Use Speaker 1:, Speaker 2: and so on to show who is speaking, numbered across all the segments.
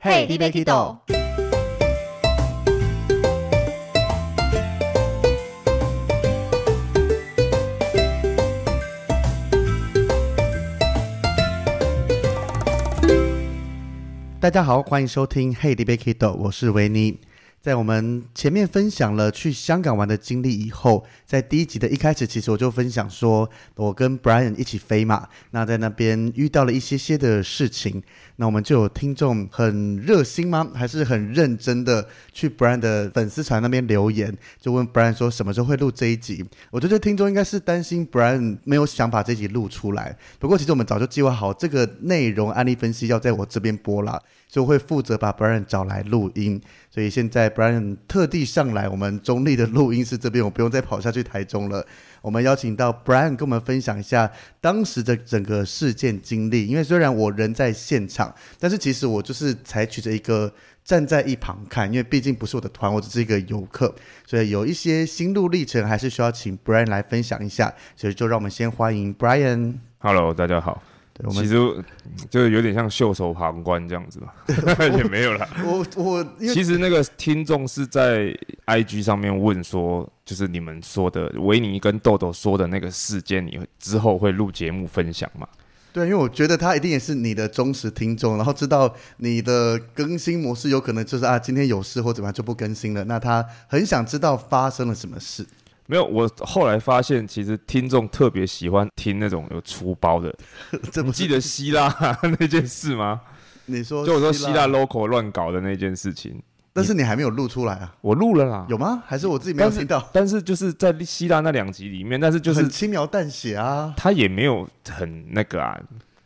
Speaker 1: Hey dba Kido。大家好，欢迎收听 Hey，你别 Kido，我是维尼。在我们前面分享了去香港玩的经历以后，在第一集的一开始，其实我就分享说，我跟 Brian 一起飞嘛，那在那边遇到了一些些的事情，那我们就有听众很热心吗？还是很认真的去 Brian 的粉丝团那边留言，就问 Brian 说什么时候会录这一集？我觉得听众应该是担心 Brian 没有想把这集录出来，不过其实我们早就计划好这个内容案例分析要在我这边播了。就会负责把 Brian 找来录音，所以现在 Brian 特地上来我们中立的录音室这边，我不用再跑下去台中了。我们邀请到 Brian 跟我们分享一下当时的整个事件经历。因为虽然我人在现场，但是其实我就是采取着一个站在一旁看，因为毕竟不是我的团，我只是一个游客，所以有一些心路历程还是需要请 Brian 来分享一下。所以就让我们先欢迎 Brian。
Speaker 2: Hello，大家好。我们其实就是有点像袖手旁观这样子吧，也没有啦。
Speaker 1: 我我
Speaker 2: 其实那个听众是在 IG 上面问说，就是你们说的维尼跟豆豆说的那个事件，你之后会录节目分享吗？
Speaker 1: 对，因为我觉得他一定也是你的忠实听众，然后知道你的更新模式有可能就是啊，今天有事或怎么样就不更新了，那他很想知道发生了什么事。
Speaker 2: 没有，我后来发现，其实听众特别喜欢听那种有粗包的。你记得希腊 那件事吗？
Speaker 1: 你说，
Speaker 2: 就我说希腊 local 乱搞的那件事情，
Speaker 1: 但是你还没有录出来啊？
Speaker 2: 我录了啦。
Speaker 1: 有吗？还是我自己没有听到？
Speaker 2: 但是，就是在希腊那两集里面，但是就是很
Speaker 1: 轻描淡写啊，
Speaker 2: 他也没有很那个啊。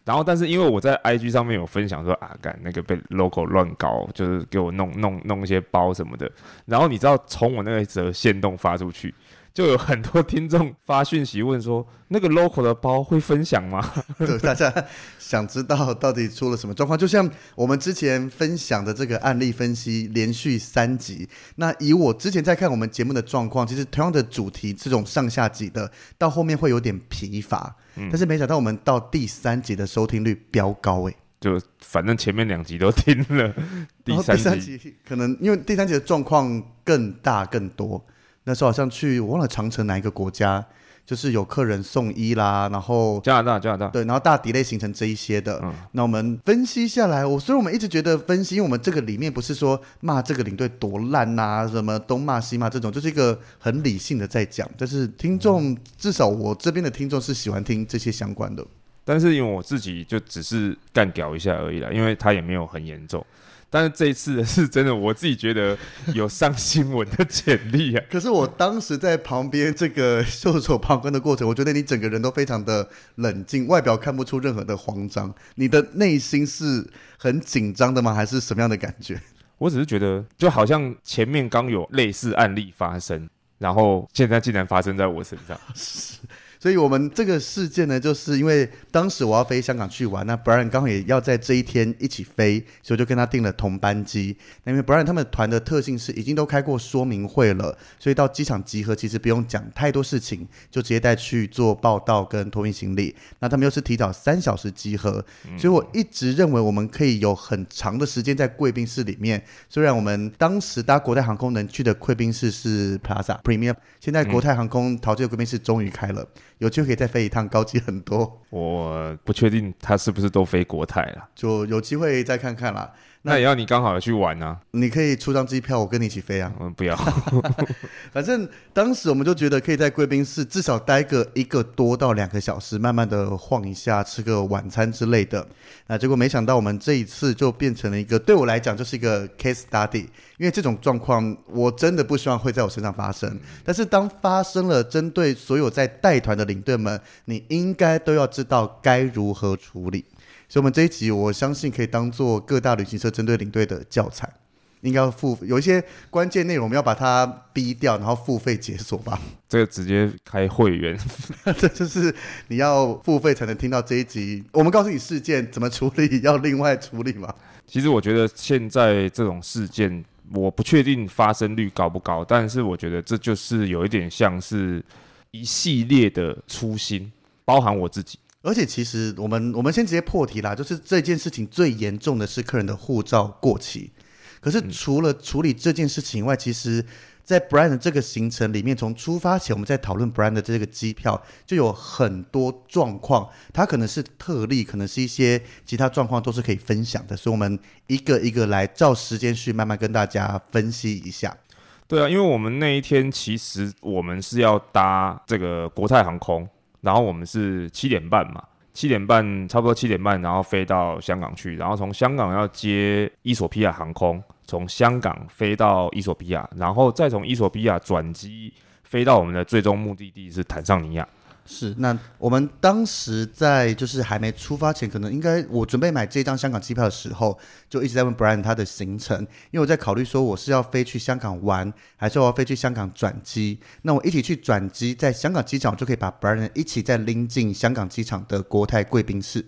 Speaker 2: 然后，但是因为我在 IG 上面有分享说啊，干那个被 local 乱搞，就是给我弄弄弄一些包什么的。然后你知道，从我那个则线动发出去。就有很多听众发讯息问说，那个 local 的包会分享吗？
Speaker 1: 对，大家想知道到底出了什么状况？就像我们之前分享的这个案例分析，连续三集。那以我之前在看我们节目的状况，其实同样的主题，这种上下集的，到后面会有点疲乏。嗯，但是没想到我们到第三集的收听率飙高诶，
Speaker 2: 就反正前面两集都听了，第三集
Speaker 1: 可能因为第三集的状况更大更多。那时候好像去我忘了长城哪一个国家，就是有客人送医啦，然后
Speaker 2: 加拿大加拿大
Speaker 1: 对，然后大 delay 形成这一些的。嗯，那我们分析下来，我所以我们一直觉得分析，因为我们这个里面不是说骂这个领队多烂呐、啊，什么东骂西骂这种，就是一个很理性的在讲。但是听众、嗯、至少我这边的听众是喜欢听这些相关的。
Speaker 2: 但是因为我自己就只是干屌一下而已啦，因为他也没有很严重。但是这一次是真的，我自己觉得有上新闻的潜力啊。
Speaker 1: 可是我当时在旁边这个袖手旁观的过程，我觉得你整个人都非常的冷静，外表看不出任何的慌张。你的内心是很紧张的吗？还是什么样的感觉？
Speaker 2: 我只是觉得，就好像前面刚有类似案例发生，然后现在竟然发生在我身上。
Speaker 1: 所以，我们这个事件呢，就是因为当时我要飞香港去玩，那 Brian 刚好也要在这一天一起飞，所以我就跟他订了同班机。那因为 Brian 他们团的特性是已经都开过说明会了，所以到机场集合其实不用讲太多事情，就直接带去做报道跟托运行李。那他们又是提早三小时集合，所以我一直认为我们可以有很长的时间在贵宾室里面。虽然我们当时搭国泰航空能去的贵宾室是 Plaza Premium，现在国泰航空桃机的贵宾室终于开了。有机会可以再飞一趟，高级很多。
Speaker 2: 我不确定他是不是都飞国泰了，
Speaker 1: 就有机会再看看啦。
Speaker 2: 那也要你刚好去玩啊！
Speaker 1: 你可以出张机票，我跟你一起飞啊！
Speaker 2: 嗯，不要。
Speaker 1: 反正当时我们就觉得可以在贵宾室至少待个一个多到两个小时，慢慢的晃一下，吃个晚餐之类的。那结果没想到我们这一次就变成了一个，对我来讲就是一个 case study，因为这种状况我真的不希望会在我身上发生。但是当发生了，针对所有在带团的领队们，你应该都要知道该如何处理。所以我们这一集我相信可以当做各大旅行社针对领队的教材。应该要付有一些关键内容，我们要把它逼掉，然后付费解锁吧。
Speaker 2: 这个直接开会员，
Speaker 1: 这就是你要付费才能听到这一集。我们告诉你事件怎么处理，要另外处理吗？
Speaker 2: 其实我觉得现在这种事件，我不确定发生率高不高，但是我觉得这就是有一点像是一系列的初心，包含我自己。
Speaker 1: 而且其实我们我们先直接破题啦，就是这件事情最严重的是客人的护照过期。可是除了处理这件事情以外，嗯、其实，在 Brian 的这个行程里面，从出发前我们在讨论 Brian 的这个机票，就有很多状况，它可能是特例，可能是一些其他状况都是可以分享的，所以我们一个一个来照时间序慢慢跟大家分析一下。
Speaker 2: 对啊，因为我们那一天其实我们是要搭这个国泰航空，然后我们是七点半嘛。七点半，差不多七点半，然后飞到香港去，然后从香港要接伊索比亚航空，从香港飞到伊索比亚，然后再从伊索比亚转机飞到我们的最终目的地是坦桑尼亚。
Speaker 1: 是，那我们当时在就是还没出发前，可能应该我准备买这张香港机票的时候，就一直在问 Brian 他的行程，因为我在考虑说我是要飞去香港玩，还是我要飞去香港转机。那我一起去转机，在香港机场就可以把 Brian 一起再拎进香港机场的国泰贵宾室。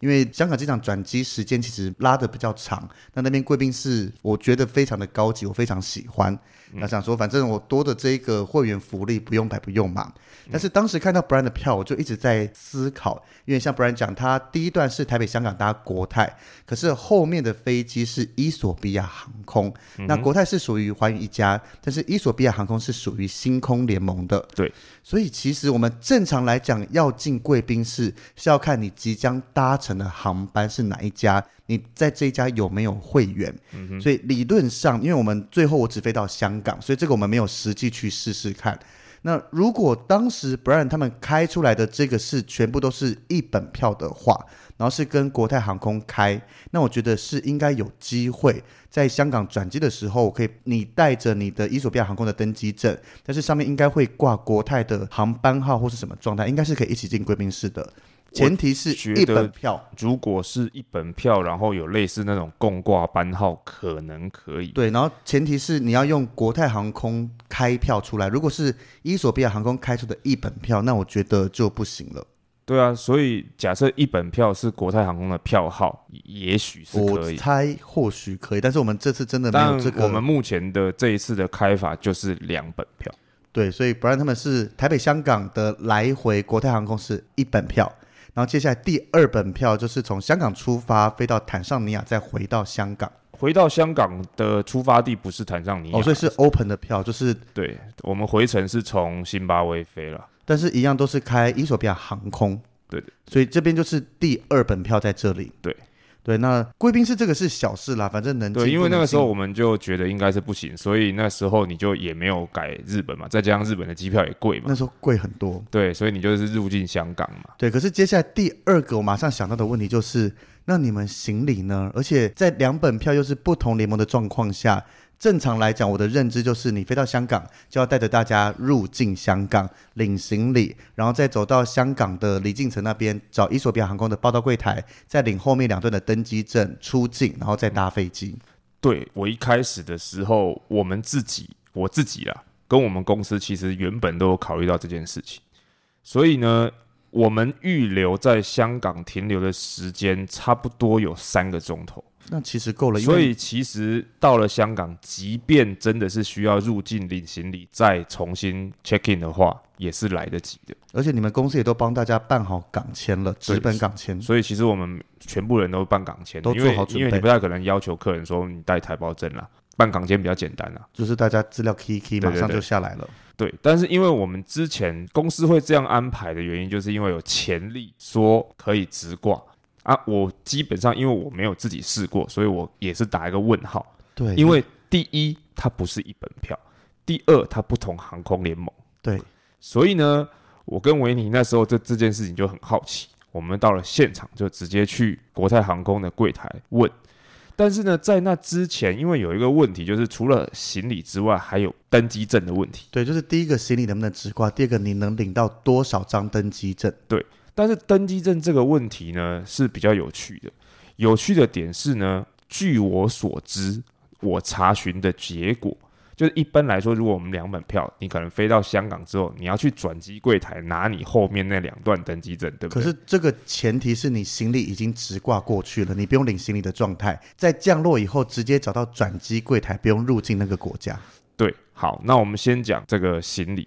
Speaker 1: 因为香港机场转机时间其实拉得比较长，那那边贵宾室我觉得非常的高级，我非常喜欢。那想说，反正我多的这个会员福利不用白不用嘛。但是当时看到 Brian 的票，我就一直在思考，因为像 Brian 讲，他第一段是台北香港搭国泰，可是后面的飞机是伊索比亚航空。那国泰是属于寰宇一家，但是伊索比亚航空是属于星空联盟的。
Speaker 2: 对，所
Speaker 1: 以其实我们正常来讲要进贵宾室，是要看你即将搭乘的航班是哪一家。你在这一家有没有会员？嗯、所以理论上，因为我们最后我只飞到香港，所以这个我们没有实际去试试看。那如果当时 Brian 他们开出来的这个是全部都是一本票的话，然后是跟国泰航空开，那我觉得是应该有机会在香港转机的时候，我可以你带着你的伊索比亚航空的登机证，但是上面应该会挂国泰的航班号或是什么状态，应该是可以一起进贵宾室的。前提是一本票，
Speaker 2: 如果是一本票，然后有类似那种共挂班号，可能可以。
Speaker 1: 对，然后前提是你要用国泰航空开票出来，如果是伊索比亚航空开出的一本票，那我觉得就不行了。
Speaker 2: 对啊，所以假设一本票是国泰航空的票号，也许是可以。
Speaker 1: 我猜或许可以，但是我们这次真的没有这个。
Speaker 2: 我们目前的这一次的开法就是两本票。
Speaker 1: 对，所以不然他们是台北香港的来回，国泰航空是一本票。然后接下来第二本票就是从香港出发飞到坦桑尼亚，再回到香港。
Speaker 2: 回到香港的出发地不是坦桑尼亚，
Speaker 1: 哦，所以是 open 的票，就是
Speaker 2: 对，我们回程是从辛巴威飞了，
Speaker 1: 但是一样都是开伊索比亚航空，
Speaker 2: 对的，
Speaker 1: 所以这边就是第二本票在这里，
Speaker 2: 对。
Speaker 1: 对，那贵宾室这个是小事啦，反正能。
Speaker 2: 对，因为那个时候我们就觉得应该是不行，所以那时候你就也没有改日本嘛，再加上日本的机票也贵嘛。
Speaker 1: 那时候贵很多。
Speaker 2: 对，所以你就是入境香港嘛。
Speaker 1: 对，可是接下来第二个我马上想到的问题就是，那你们行李呢？而且在两本票又是不同联盟的状况下。正常来讲，我的认知就是你飞到香港就要带着大家入境香港领行李，然后再走到香港的离境城那边找伊索比亚航空的报到柜台，再领后面两段的登机证出境，然后再搭飞机。
Speaker 2: 对，我一开始的时候，我们自己我自己啊，跟我们公司其实原本都有考虑到这件事情，所以呢，我们预留在香港停留的时间差不多有三个钟头。
Speaker 1: 那其实够了，
Speaker 2: 所以其实到了香港，即便真的是需要入境领行李再重新 check in 的话，也是来得及的。
Speaker 1: 而且你们公司也都帮大家办好港签了，直本港签。
Speaker 2: 所以其实我们全部人都办港签，
Speaker 1: 都做好准备。
Speaker 2: 因为你不太可能要求客人说你带台胞证啦，办港签比较简单啦，
Speaker 1: 就是大家资料 key key 马上就下来了。
Speaker 2: 对，对，对，对，但是因为我们之前公司会这样安排的原因，就是因为有潜力说可以直挂。啊，我基本上因为我没有自己试过，所以我也是打一个问号。
Speaker 1: 对，
Speaker 2: 因为第一它不是一本票，第二它不同航空联盟。
Speaker 1: 对，
Speaker 2: 所以呢，我跟维尼那时候这这件事情就很好奇，我们到了现场就直接去国泰航空的柜台问。但是呢，在那之前，因为有一个问题，就是除了行李之外，还有登机证的问题。
Speaker 1: 对，就是第一个行李能不能直挂，第二个你能领到多少张登机证？
Speaker 2: 对。但是登机证这个问题呢是比较有趣的。有趣的点是呢，据我所知，我查询的结果。就是一般来说，如果我们两本票，你可能飞到香港之后，你要去转机柜台拿你后面那两段登机证，对不对？
Speaker 1: 可是这个前提是你行李已经直挂过去了，你不用领行李的状态，在降落以后直接找到转机柜台，不用入境那个国家。
Speaker 2: 对，好，那我们先讲这个行李。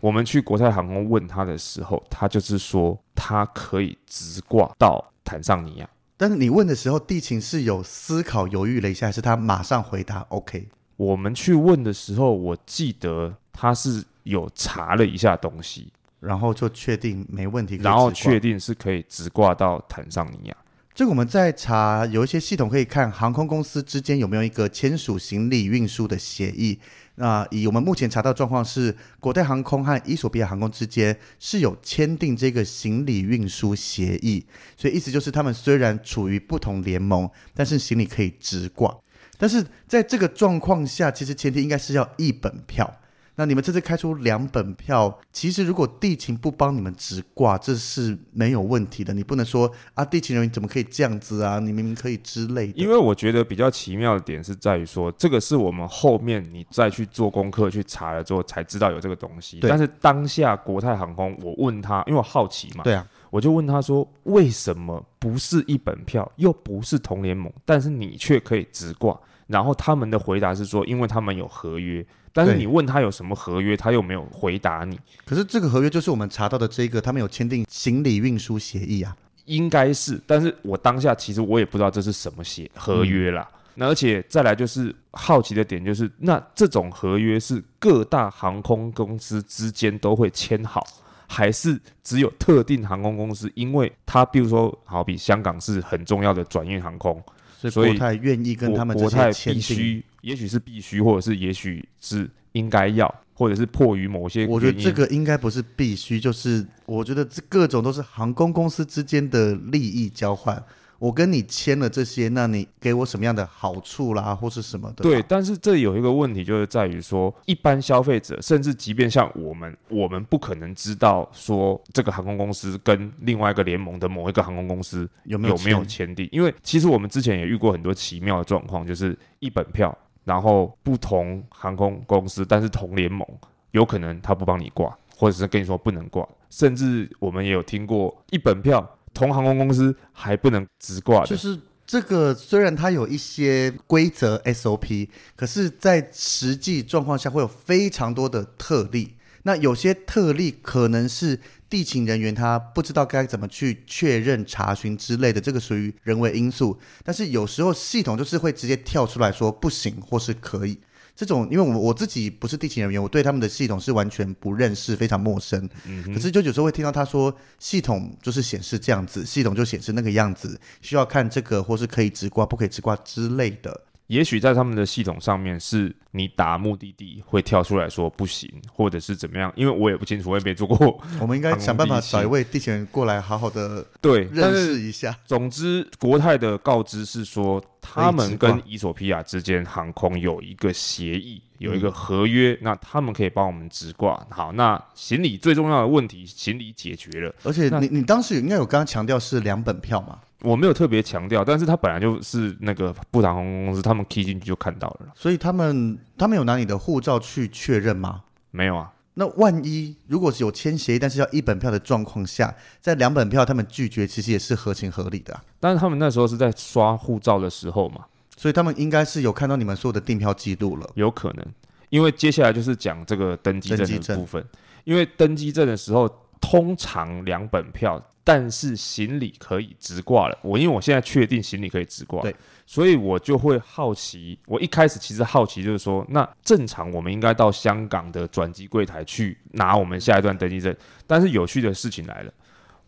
Speaker 2: 我们去国泰航空问他的时候，他就是说他可以直挂到坦桑尼亚。
Speaker 1: 但是你问的时候，地勤是有思考犹豫了一下，还是他马上回答 OK？
Speaker 2: 我们去问的时候，我记得他是有查了一下东西，
Speaker 1: 然后就确定没问题，
Speaker 2: 然后确定是可以直挂到坦桑尼亚。
Speaker 1: 这个我们在查，有一些系统可以看航空公司之间有没有一个签署行李运输的协议。那以我们目前查到状况是，国泰航空和伊索比亚航空之间是有签订这个行李运输协议，所以意思就是他们虽然处于不同联盟，但是行李可以直挂。但是在这个状况下，其实前提应该是要一本票。那你们这次开出两本票，其实如果地勤不帮你们直挂，这是没有问题的。你不能说啊，地勤人员怎么可以这样子啊？你明明可以之类的。
Speaker 2: 因为我觉得比较奇妙的点是在于说，这个是我们后面你再去做功课去查了之后才知道有这个东西。但是当下国泰航空，我问他，因为我好奇嘛，
Speaker 1: 对啊，
Speaker 2: 我就问他说，为什么不是一本票，又不是同联盟，但是你却可以直挂？然后他们的回答是说，因为他们有合约，但是你问他有什么合约，他又没有回答你。
Speaker 1: 可是这个合约就是我们查到的这个，他们有签订行李运输协议啊，
Speaker 2: 应该是。但是我当下其实我也不知道这是什么协合约啦。那、嗯、而且再来就是好奇的点就是，那这种合约是各大航空公司之间都会签好，还是只有特定航空公司？因为它比如说，好比香港是很重要的转运航空。
Speaker 1: 所以国泰愿意跟他们国泰必须，
Speaker 2: 也许是必须，或者是也许是应该要，或者是迫于某些。
Speaker 1: 我觉得这个应该不是必须，就是我觉得这各种都是航空公司之间的利益交换。我跟你签了这些，那你给我什么样的好处啦，或是什么的？
Speaker 2: 对，但是这有一个问题，就是在于说，一般消费者，甚至即便像我们，我们不可能知道说这个航空公司跟另外一个联盟的某一个航空公司有没有有没有签订，因为其实我们之前也遇过很多奇妙的状况，就是一本票，然后不同航空公司，但是同联盟，有可能他不帮你挂，或者是跟你说不能挂，甚至我们也有听过一本票。同航空公司还不能直挂，
Speaker 1: 就是这个。虽然它有一些规则 SOP，可是，在实际状况下会有非常多的特例。那有些特例可能是地勤人员他不知道该怎么去确认、查询之类的，这个属于人为因素。但是有时候系统就是会直接跳出来说不行，或是可以。这种，因为我我自己不是地勤人员，我对他们的系统是完全不认识，非常陌生。嗯，可是就有时候会听到他说，系统就是显示这样子，系统就显示那个样子，需要看这个或是可以直挂，不可以直挂之类的。
Speaker 2: 也许在他们的系统上面，是你打目的地会跳出来说不行，或者是怎么样？因为我也不清楚，我也没做过。
Speaker 1: 我们应该想办法找一位地勤人过来，好好的
Speaker 2: 对
Speaker 1: 认识一下。
Speaker 2: 总之，国泰的告知是说，他们跟伊索比亚之间航空有一个协议，有一个合约，嗯，那他们可以帮我们直挂。好，那行李最重要的问题，行李解决了。
Speaker 1: 而且你你当时应该有刚刚强调是两本票嘛？
Speaker 2: 我没有特别强调，但是他本来就是那个布达航空公司，他们 key 进去就看到了。
Speaker 1: 所以他们他们有拿你的护照去确认吗？
Speaker 2: 没有啊。
Speaker 1: 那万一如果是有签协议，但是要一本票的状况下，在两本票他们拒绝，其实也是合情合理的啊。
Speaker 2: 但是他们那时候是在刷护照的时候嘛，
Speaker 1: 所以他们应该是有看到你们所有的订票记录了。
Speaker 2: 有可能，因为接下来就是讲这个登机证的部分，因为登机证的时候通常两本票。但是行李可以直挂了，我因为我现在确定行李可以直挂，
Speaker 1: 对，
Speaker 2: 所以我就会好奇。我一开始其实好奇就是说，那正常我们应该到香港的转机柜台去拿我们下一段登机证。但是有趣的事情来了，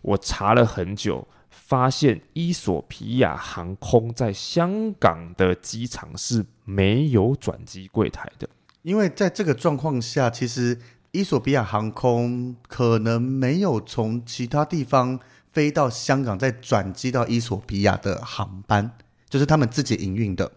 Speaker 2: 我查了很久，发现伊索皮亚航空在香港的机场是没有转机柜台的，
Speaker 1: 因为在这个状况下，其实伊索比亚航空可能没有从其他地方。飞到香港再转机到伊索比亚的航班，就是他们自己营运的，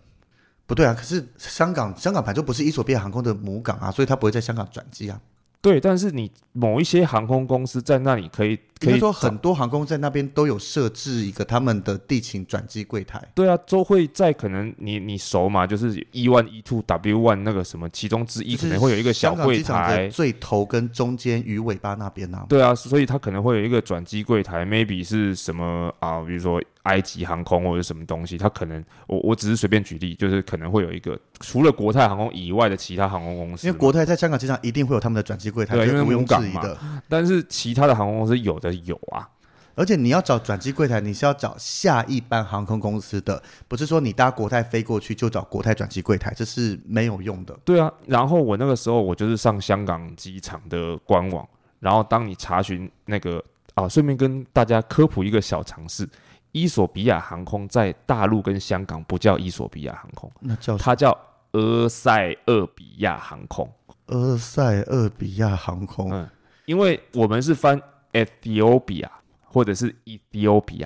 Speaker 1: 不对啊？可是香港香港牌就不是伊索比亚航空的母港啊，所以他不会在香港转机啊。
Speaker 2: 对，但是你某一些航空公司在那里可以可以
Speaker 1: 说很多航空在那边都有设置一个他们的地勤转机柜台。
Speaker 2: 对啊，都会在可能你你熟嘛，就是 E one E two W one 那个什么其中之一可能会有一个小柜台，
Speaker 1: 最头跟中间鱼尾巴那边啊。
Speaker 2: 对啊，所以它可能会有一个转机柜台，maybe 是什么啊？比如说埃及航空或者什么东西，它可能我我只是随便举例，就是可能会有一个除了国泰航空以外的其他航空公司，
Speaker 1: 因为国泰在香港机场一定会有他们的转机柜台，
Speaker 2: 对，因为
Speaker 1: 不用
Speaker 2: 母港嘛。但是其他的航空公司有的有啊。
Speaker 1: 而且你要找转机柜台，你是要找下一班航空公司的，不是说你搭国泰飞过去就找国泰转机柜台，这是没有用的。
Speaker 2: 对啊，然后我那个时候我就是上香港机场的官网，然后当你查询那个啊，顺便跟大家科普一个小常识：伊索比亚航空在大陆跟香港不叫伊索比亚航空，
Speaker 1: 那叫
Speaker 2: 它叫俄塞俄比亚航空。
Speaker 1: 俄塞俄比亚航空，
Speaker 2: 嗯，因为我们是翻 Ethiopia。或者是 Ethiopia，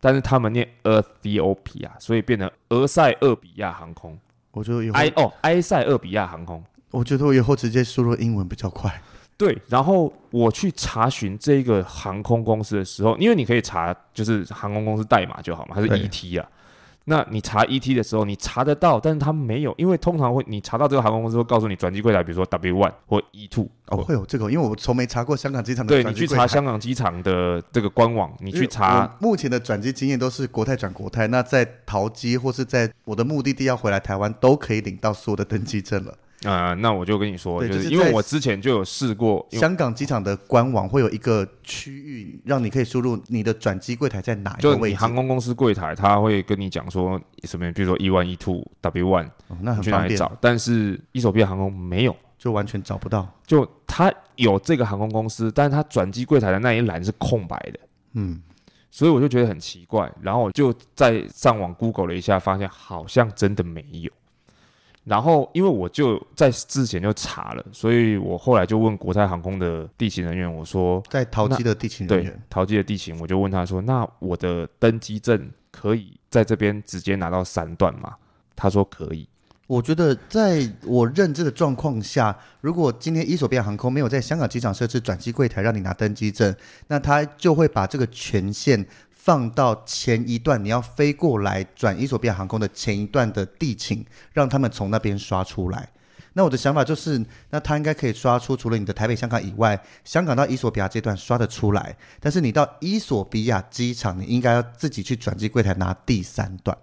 Speaker 2: 但是他们念 Ethiopia，所以变成俄塞俄比亚航空。
Speaker 1: 我觉得有
Speaker 2: 埃哦埃塞俄比亚航空。
Speaker 1: 我觉得我以后直接输入英文比较快。
Speaker 2: 对，然后我去查询这个航空公司的时候，因为你可以查就是航空公司代码就好嘛，它是 ET 啊。那你查 ET 的时候，你查得到，但是他没有，因为通常会你查到这个航空公司会告诉你转机柜台，比如说 W one 或 E two
Speaker 1: 哦，会有这个，因为我从没查过香港机场的。
Speaker 2: 对，你去查香港机场的这个官网，你去查。
Speaker 1: 目前的转机经验都是国泰转国泰，那在桃机或是在我的目的地要回来台湾，都可以领到所有的登机证了。
Speaker 2: 啊、呃，那我就跟你说，就是因为我之前就有试过，
Speaker 1: 香港机场的官网会有一个区域，让你可以输入你的转机柜台在哪一个位置。
Speaker 2: 就你航空公司柜台，他会跟你讲说什么，比如说 E one E two W one，
Speaker 1: 哦，那很方便。
Speaker 2: 找，但是伊索比亚航空没有，
Speaker 1: 就完全找不到。
Speaker 2: 就他有这个航空公司，但是他转机柜台的那一栏是空白的。嗯，所以我就觉得很奇怪，然后我就在上网 Google 了一下，发现好像真的没有。然后，因为我就在之前就查了，所以我后来就问国泰航空的地勤人员，我说
Speaker 1: 在桃机的地勤人员，
Speaker 2: 对，桃机的地勤，我就问他说，那我的登机证可以在这边直接拿到三段吗？他说可以。
Speaker 1: 我觉得在我认知的状况下，如果今天伊索比亚航空没有在香港机场设置转机柜台让你拿登机证，那他就会把这个权限。放到前一段，你要飞过来转伊索比亚航空的前一段的地勤，让他们从那边刷出来。那我的想法就是，那他应该可以刷出除了你的台北、香港以外，香港到伊索比亚这段刷得出来。但是你到伊索比亚机场，你应该要自己去转机柜台拿第三段。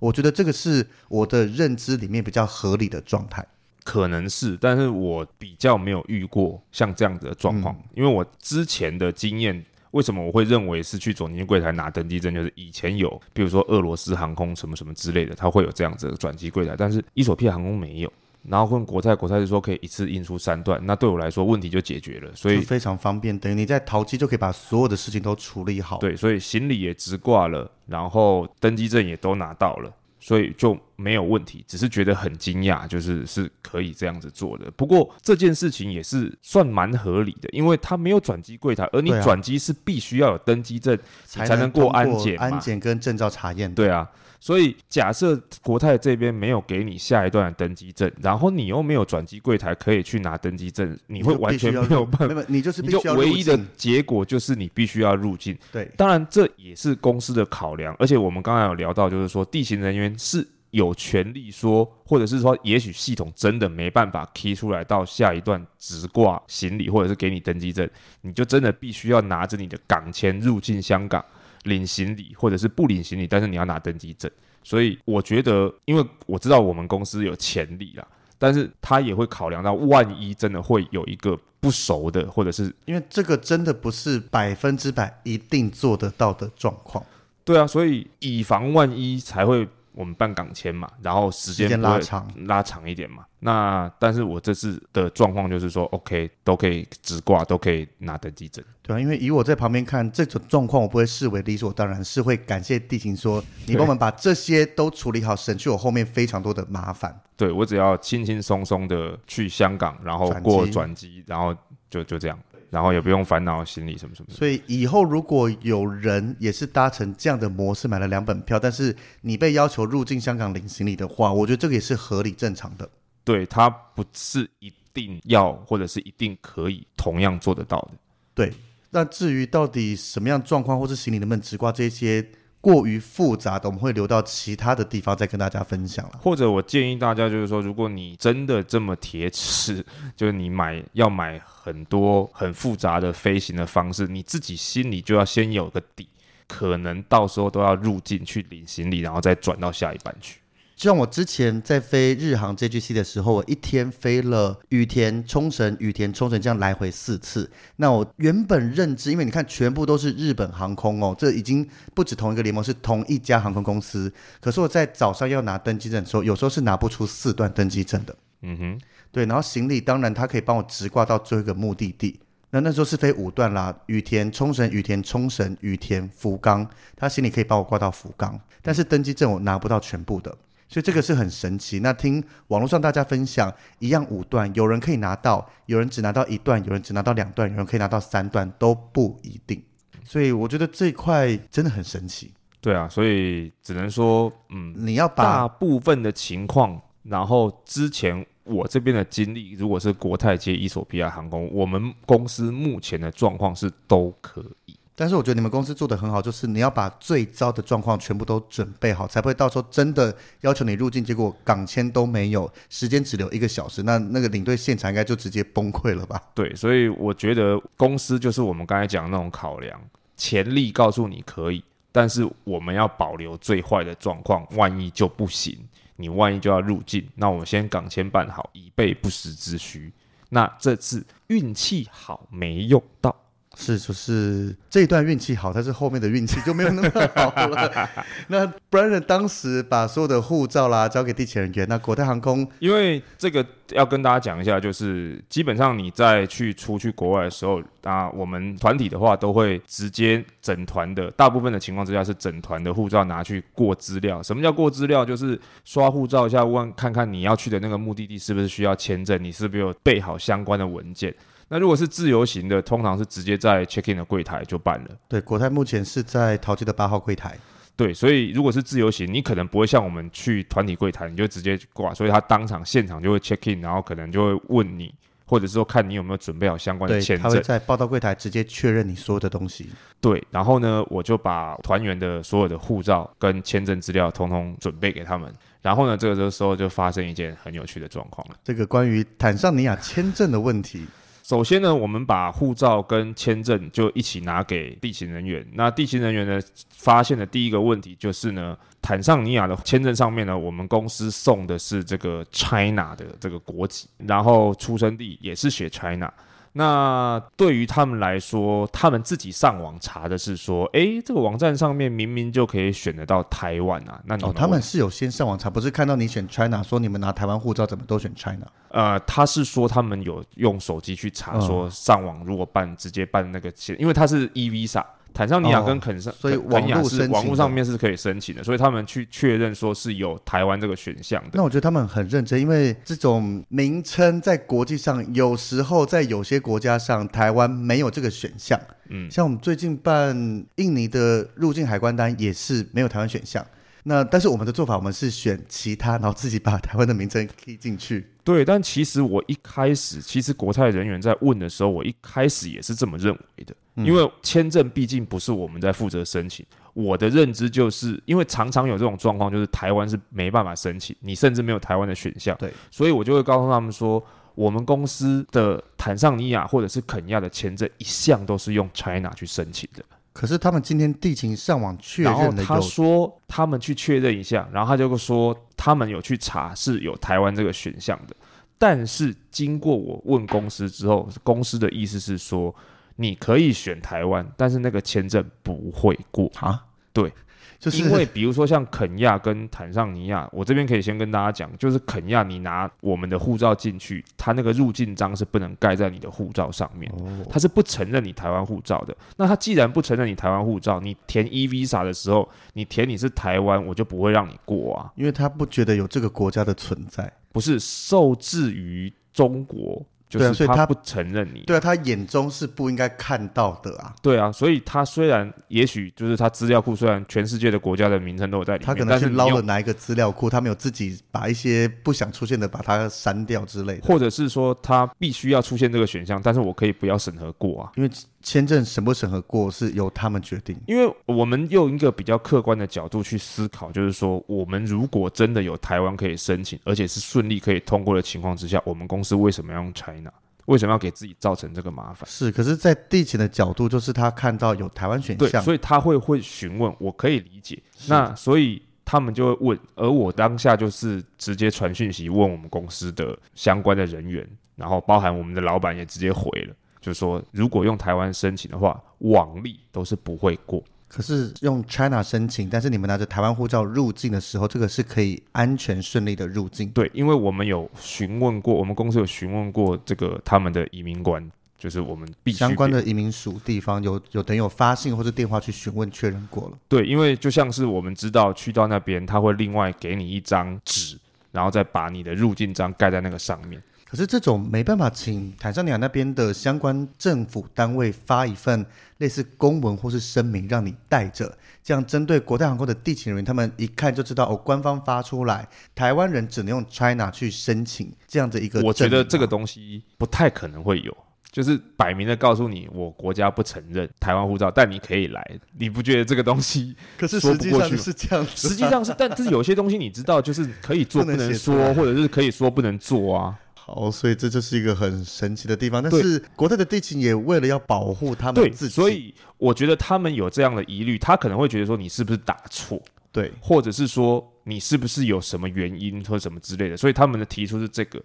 Speaker 1: 我觉得这个是我的认知里面比较合理的状态。
Speaker 2: 可能是，但是我比较没有遇过像这样子的状况，嗯、因为我之前的经验。为什么我会认为是去转机柜台拿登机证？就是以前有，比如说俄罗斯航空什么什么之类的，它会有这样子的转机柜台，但是伊索比亚航空没有。然后问国泰，国泰是说可以一次印出三段，那对我来说问题就解决了，所以
Speaker 1: 非常方便，等于你在淘机就可以把所有的事情都处理好。
Speaker 2: 对，所以行李也直挂了，然后登机证也都拿到了。所以就没有问题，只是觉得很惊讶，就是是可以这样子做的。不过这件事情也是算蛮合理的，因为他没有转机柜台，而你转机是必须要有登机证才能过安检，
Speaker 1: 安检跟证照查验。
Speaker 2: 对啊。所以，假设国泰这边没有给你下一段的登机证，然后你又没有转机柜台可以去拿登机证，你会完全没有办法。
Speaker 1: 你就是
Speaker 2: 你就唯一的结果就是你必须要入境。
Speaker 1: 对，
Speaker 2: 当然这也是公司的考量。而且我们刚才有聊到，就是说地勤人员是有权利说，或者是说，也许系统真的没办法 key 出来到下一段直挂行李，或者是给你登机证，你就真的必须要拿着你的港签入境香港。领行李或者是不领行李，但是你要拿登机证，所以我觉得，因为我知道我们公司有潜力啦，但是他也会考量到万一真的会有一个不熟的，或者是
Speaker 1: 因为这个真的不是百分之百一定做得到的状况。
Speaker 2: 对啊，所以以防万一才会。我们办港签嘛，然后时间
Speaker 1: 拉长
Speaker 2: 拉长一点嘛。那但是我这次的状况就是说，OK，都可以直挂，都可以拿登机证。
Speaker 1: 对啊，因为以我在旁边看这种状况，我不会视为理所当然，是会感谢地勤说，你帮我们把这些都处理好，省去我后面非常多的麻烦。
Speaker 2: 对，我只要轻轻松松的去香港，然后过转机，然后就就这样。然后也不用烦恼行李什么什么，
Speaker 1: 所以以后如果有人也是搭乘这样的模式买了两本票，但是你被要求入境香港领行李的话，我觉得这个也是合理正常的。
Speaker 2: 对，它不是一定要或者是一定可以同样做得到的。
Speaker 1: 对，那至于到底什么样状况，或是行李能不能直挂这些过于复杂的，我们会留到其他的地方再跟大家分享了。
Speaker 2: 或者我建议大家就是说，如果你真的这么铁齿，就是你买要买很多很复杂的飞行的方式，你自己心里就要先有个底，可能到时候都要入境去领行李，然后再转到下一班去。
Speaker 1: 就像我之前在飞日航 JGC 的时候，我一天飞了羽田、冲绳、羽田、冲绳这样来回四次。那我原本认知，因为你看全部都是日本航空哦，这已经不止同一个联盟，是同一家航空公司。可是我在早上要拿登机证的时候，有时候是拿不出四段登机证的。
Speaker 2: 嗯哼，
Speaker 1: 对。然后行李当然他可以帮我直挂到最后一个目的地。那那时候是飞五段啦，羽田、冲绳、羽田、冲绳、羽田、福冈，他行李可以帮我挂到福冈，但是登机证我拿不到全部的。所以这个是很神奇。那听网络上大家分享，一样五段，有人可以拿到，有人只拿到一段，有人只拿到两段，有人可以拿到三段，都不一定。所以我觉得这一块真的很神奇。
Speaker 2: 对啊，所以只能说，嗯，
Speaker 1: 你要把
Speaker 2: 大部分的情况，然后之前我这边的经历，如果是国泰接伊索比亚航空，我们公司目前的状况是都可以。
Speaker 1: 但是我觉得你们公司做得很好，就是你要把最糟的状况全部都准备好，才不会到时候真的要求你入境，结果港签都没有，时间只留一个小时，那那个领队现场应该就直接崩溃了吧？
Speaker 2: 对，所以我觉得公司就是我们刚才讲的那种考量，潜力告诉你可以，但是我们要保留最坏的状况，万一就不行，你万一就要入境，那我们先港签办好，以备不时之需。那这次运气好没用到。
Speaker 1: 是，就是这一段运气好，但是后面的运气就没有那么好了。那 Brandon 当时把所有的护照啦交给地勤人员，那国泰航空，
Speaker 2: 因为这个要跟大家讲一下，就是基本上你在去出去国外的时候，啊，我们团体的话都会直接整团的，大部分的情况之下是整团的护照拿去过资料。什么叫过资料？就是刷护照一下，问看看你要去的那个目的地是不是需要签证，你是不是有备好相关的文件。那如果是自由行的，通常是直接在 check in 的柜台就办了。
Speaker 1: 对，国泰目前是在桃机的八号柜台。
Speaker 2: 对，所以如果是自由行，你可能不会像我们去团体柜台，你就直接挂，所以他当场现场就会 check in，然后可能就会问你，或者是说看你有没有准备好相关的签证。他
Speaker 1: 会在报到柜台直接确认你所有的东西。
Speaker 2: 对，然后呢，我就把团员的所有的护照跟签证资料通通准备给他们。然后呢，这个时候就发生一件很有趣的状况了。
Speaker 1: 这个关于坦桑尼亚签证的问题。
Speaker 2: 首先呢，我们把护照跟签证就一起拿给地勤人员。那地勤人员呢，发现的第一个问题就是呢，坦桑尼亚的签证上面呢，我们公司送的是这个 China 的这个国籍，然后出生地也是写 China。那对于他们来说，他们自己上网查的是说，哎，这个网站上面明明就可以选得到台湾啊。那
Speaker 1: 哦，他们是有先上网查，不是看到你选 China，说你们拿台湾护照怎么都选 China？
Speaker 2: 呃，他是说他们有用手机去查，说上网如果办直接办那个签，因为他是 e-visa。坦桑尼亚跟肯上，
Speaker 1: 哦、所以网络是
Speaker 2: 网络上面是可以申请的，所以他们去确认说是有台湾这个选项的。
Speaker 1: 那我觉得他们很认真，因为这种名称在国际上，有时候在有些国家上，台湾没有这个选项。嗯，像我们最近办印尼的入境海关单也是没有台湾选项。那但是我们的做法，我们是选其他，然后自己把台湾的名称 key 进去。
Speaker 2: 对，但其实我一开始，其实国泰人员在问的时候，我一开始也是这么认为的。因为签证毕竟不是我们在负责申请，我的认知就是因为常常有这种状况，就是台湾是没办法申请，你甚至没有台湾的选项，
Speaker 1: 对，
Speaker 2: 所以我就会告诉他们说，我们公司的坦桑尼亚或者是肯尼亚的签证一向都是用 China 去申请的。
Speaker 1: 可是他们今天地勤上网确认了，然后
Speaker 2: 他说他们去确认一下，然后他就说他们有去查是有台湾这个选项的，但是经过我问公司之后，公司的意思是说。你可以选台湾，但是那个签证不会过啊。对，就是因为比如说像肯亚跟坦桑尼亚，我这边可以先跟大家讲，就是肯亚你拿我们的护照进去，他那个入境章是不能盖在你的护照上面，他是不承认你台湾护照的。那他既然不承认你台湾护照，你填 e visa 的时候，你填你是台湾，我就不会让你过啊，
Speaker 1: 因为他不觉得有这个国家的存在，
Speaker 2: 不是受制于中国。对啊，所以他不承认你。
Speaker 1: 对啊，他眼中是不应该看到的啊。
Speaker 2: 对啊，所以他虽然也许就是他资料库，虽然全世界的国家的名称都有在里面，
Speaker 1: 他可能去捞了哪一个资料库，他没有自己把一些不想出现的把它删掉之类的，
Speaker 2: 或者是说他必须要出现这个选项，但是我可以不要审核过啊，
Speaker 1: 因为签证审不审核过是由他们决定？
Speaker 2: 因为我们用一个比较客观的角度去思考，就是说，我们如果真的有台湾可以申请，而且是顺利可以通过的情况之下，我们公司为什么要用 China？为什么要给自己造成这个麻烦？
Speaker 1: 是，可是，在地勤的角度，就是他看到有台湾选项，
Speaker 2: 对，所以他会会询问，我可以理解。那所以他们就会问，而我当下就是直接传讯息问我们公司的相关的人员，然后包含我们的老板也直接回了，就是说如果用台湾申请的话，往例都是不会过。
Speaker 1: 可是用 China 申请，但是你们拿着台湾护照入境的时候，这个是可以安全顺利的入境。
Speaker 2: 对，因为我们有询问过，我们公司有询问过这个他们的移民官，就是我们必须
Speaker 1: 相关的移民署地方有有等于有发信或者电话去询问确认过了。
Speaker 2: 对，因为就像是我们知道去到那边，他会另外给你一张纸，然后再把你的入境章盖在那个上面。
Speaker 1: 可是这种没办法请坦桑尼亚那边的相关政府单位发一份类似公文或是声明，让你带着，这样针对国泰航空的地勤人员，他们一看就知道哦，官方发出来，台湾人只能用 China 去申请这样的一个。
Speaker 2: 我觉得这个东西不太可能会有，就是摆明的告诉你，我国家不承认台湾护照，但你可以来，你不觉得这个东西？
Speaker 1: 可是实际上是这样，
Speaker 2: 实际上是，但是有些东西你知道，就是可以做不能说，能或者是可以说不能做啊。
Speaker 1: 好，所以这就是一个很神奇的地方。但是国泰的地勤也为了要保护他们自己，
Speaker 2: 所以我觉得他们有这样的疑虑，他可能会觉得说你是不是打错，
Speaker 1: 对，
Speaker 2: 或者是说你是不是有什么原因或什么之类的。所以他们的提出是这个。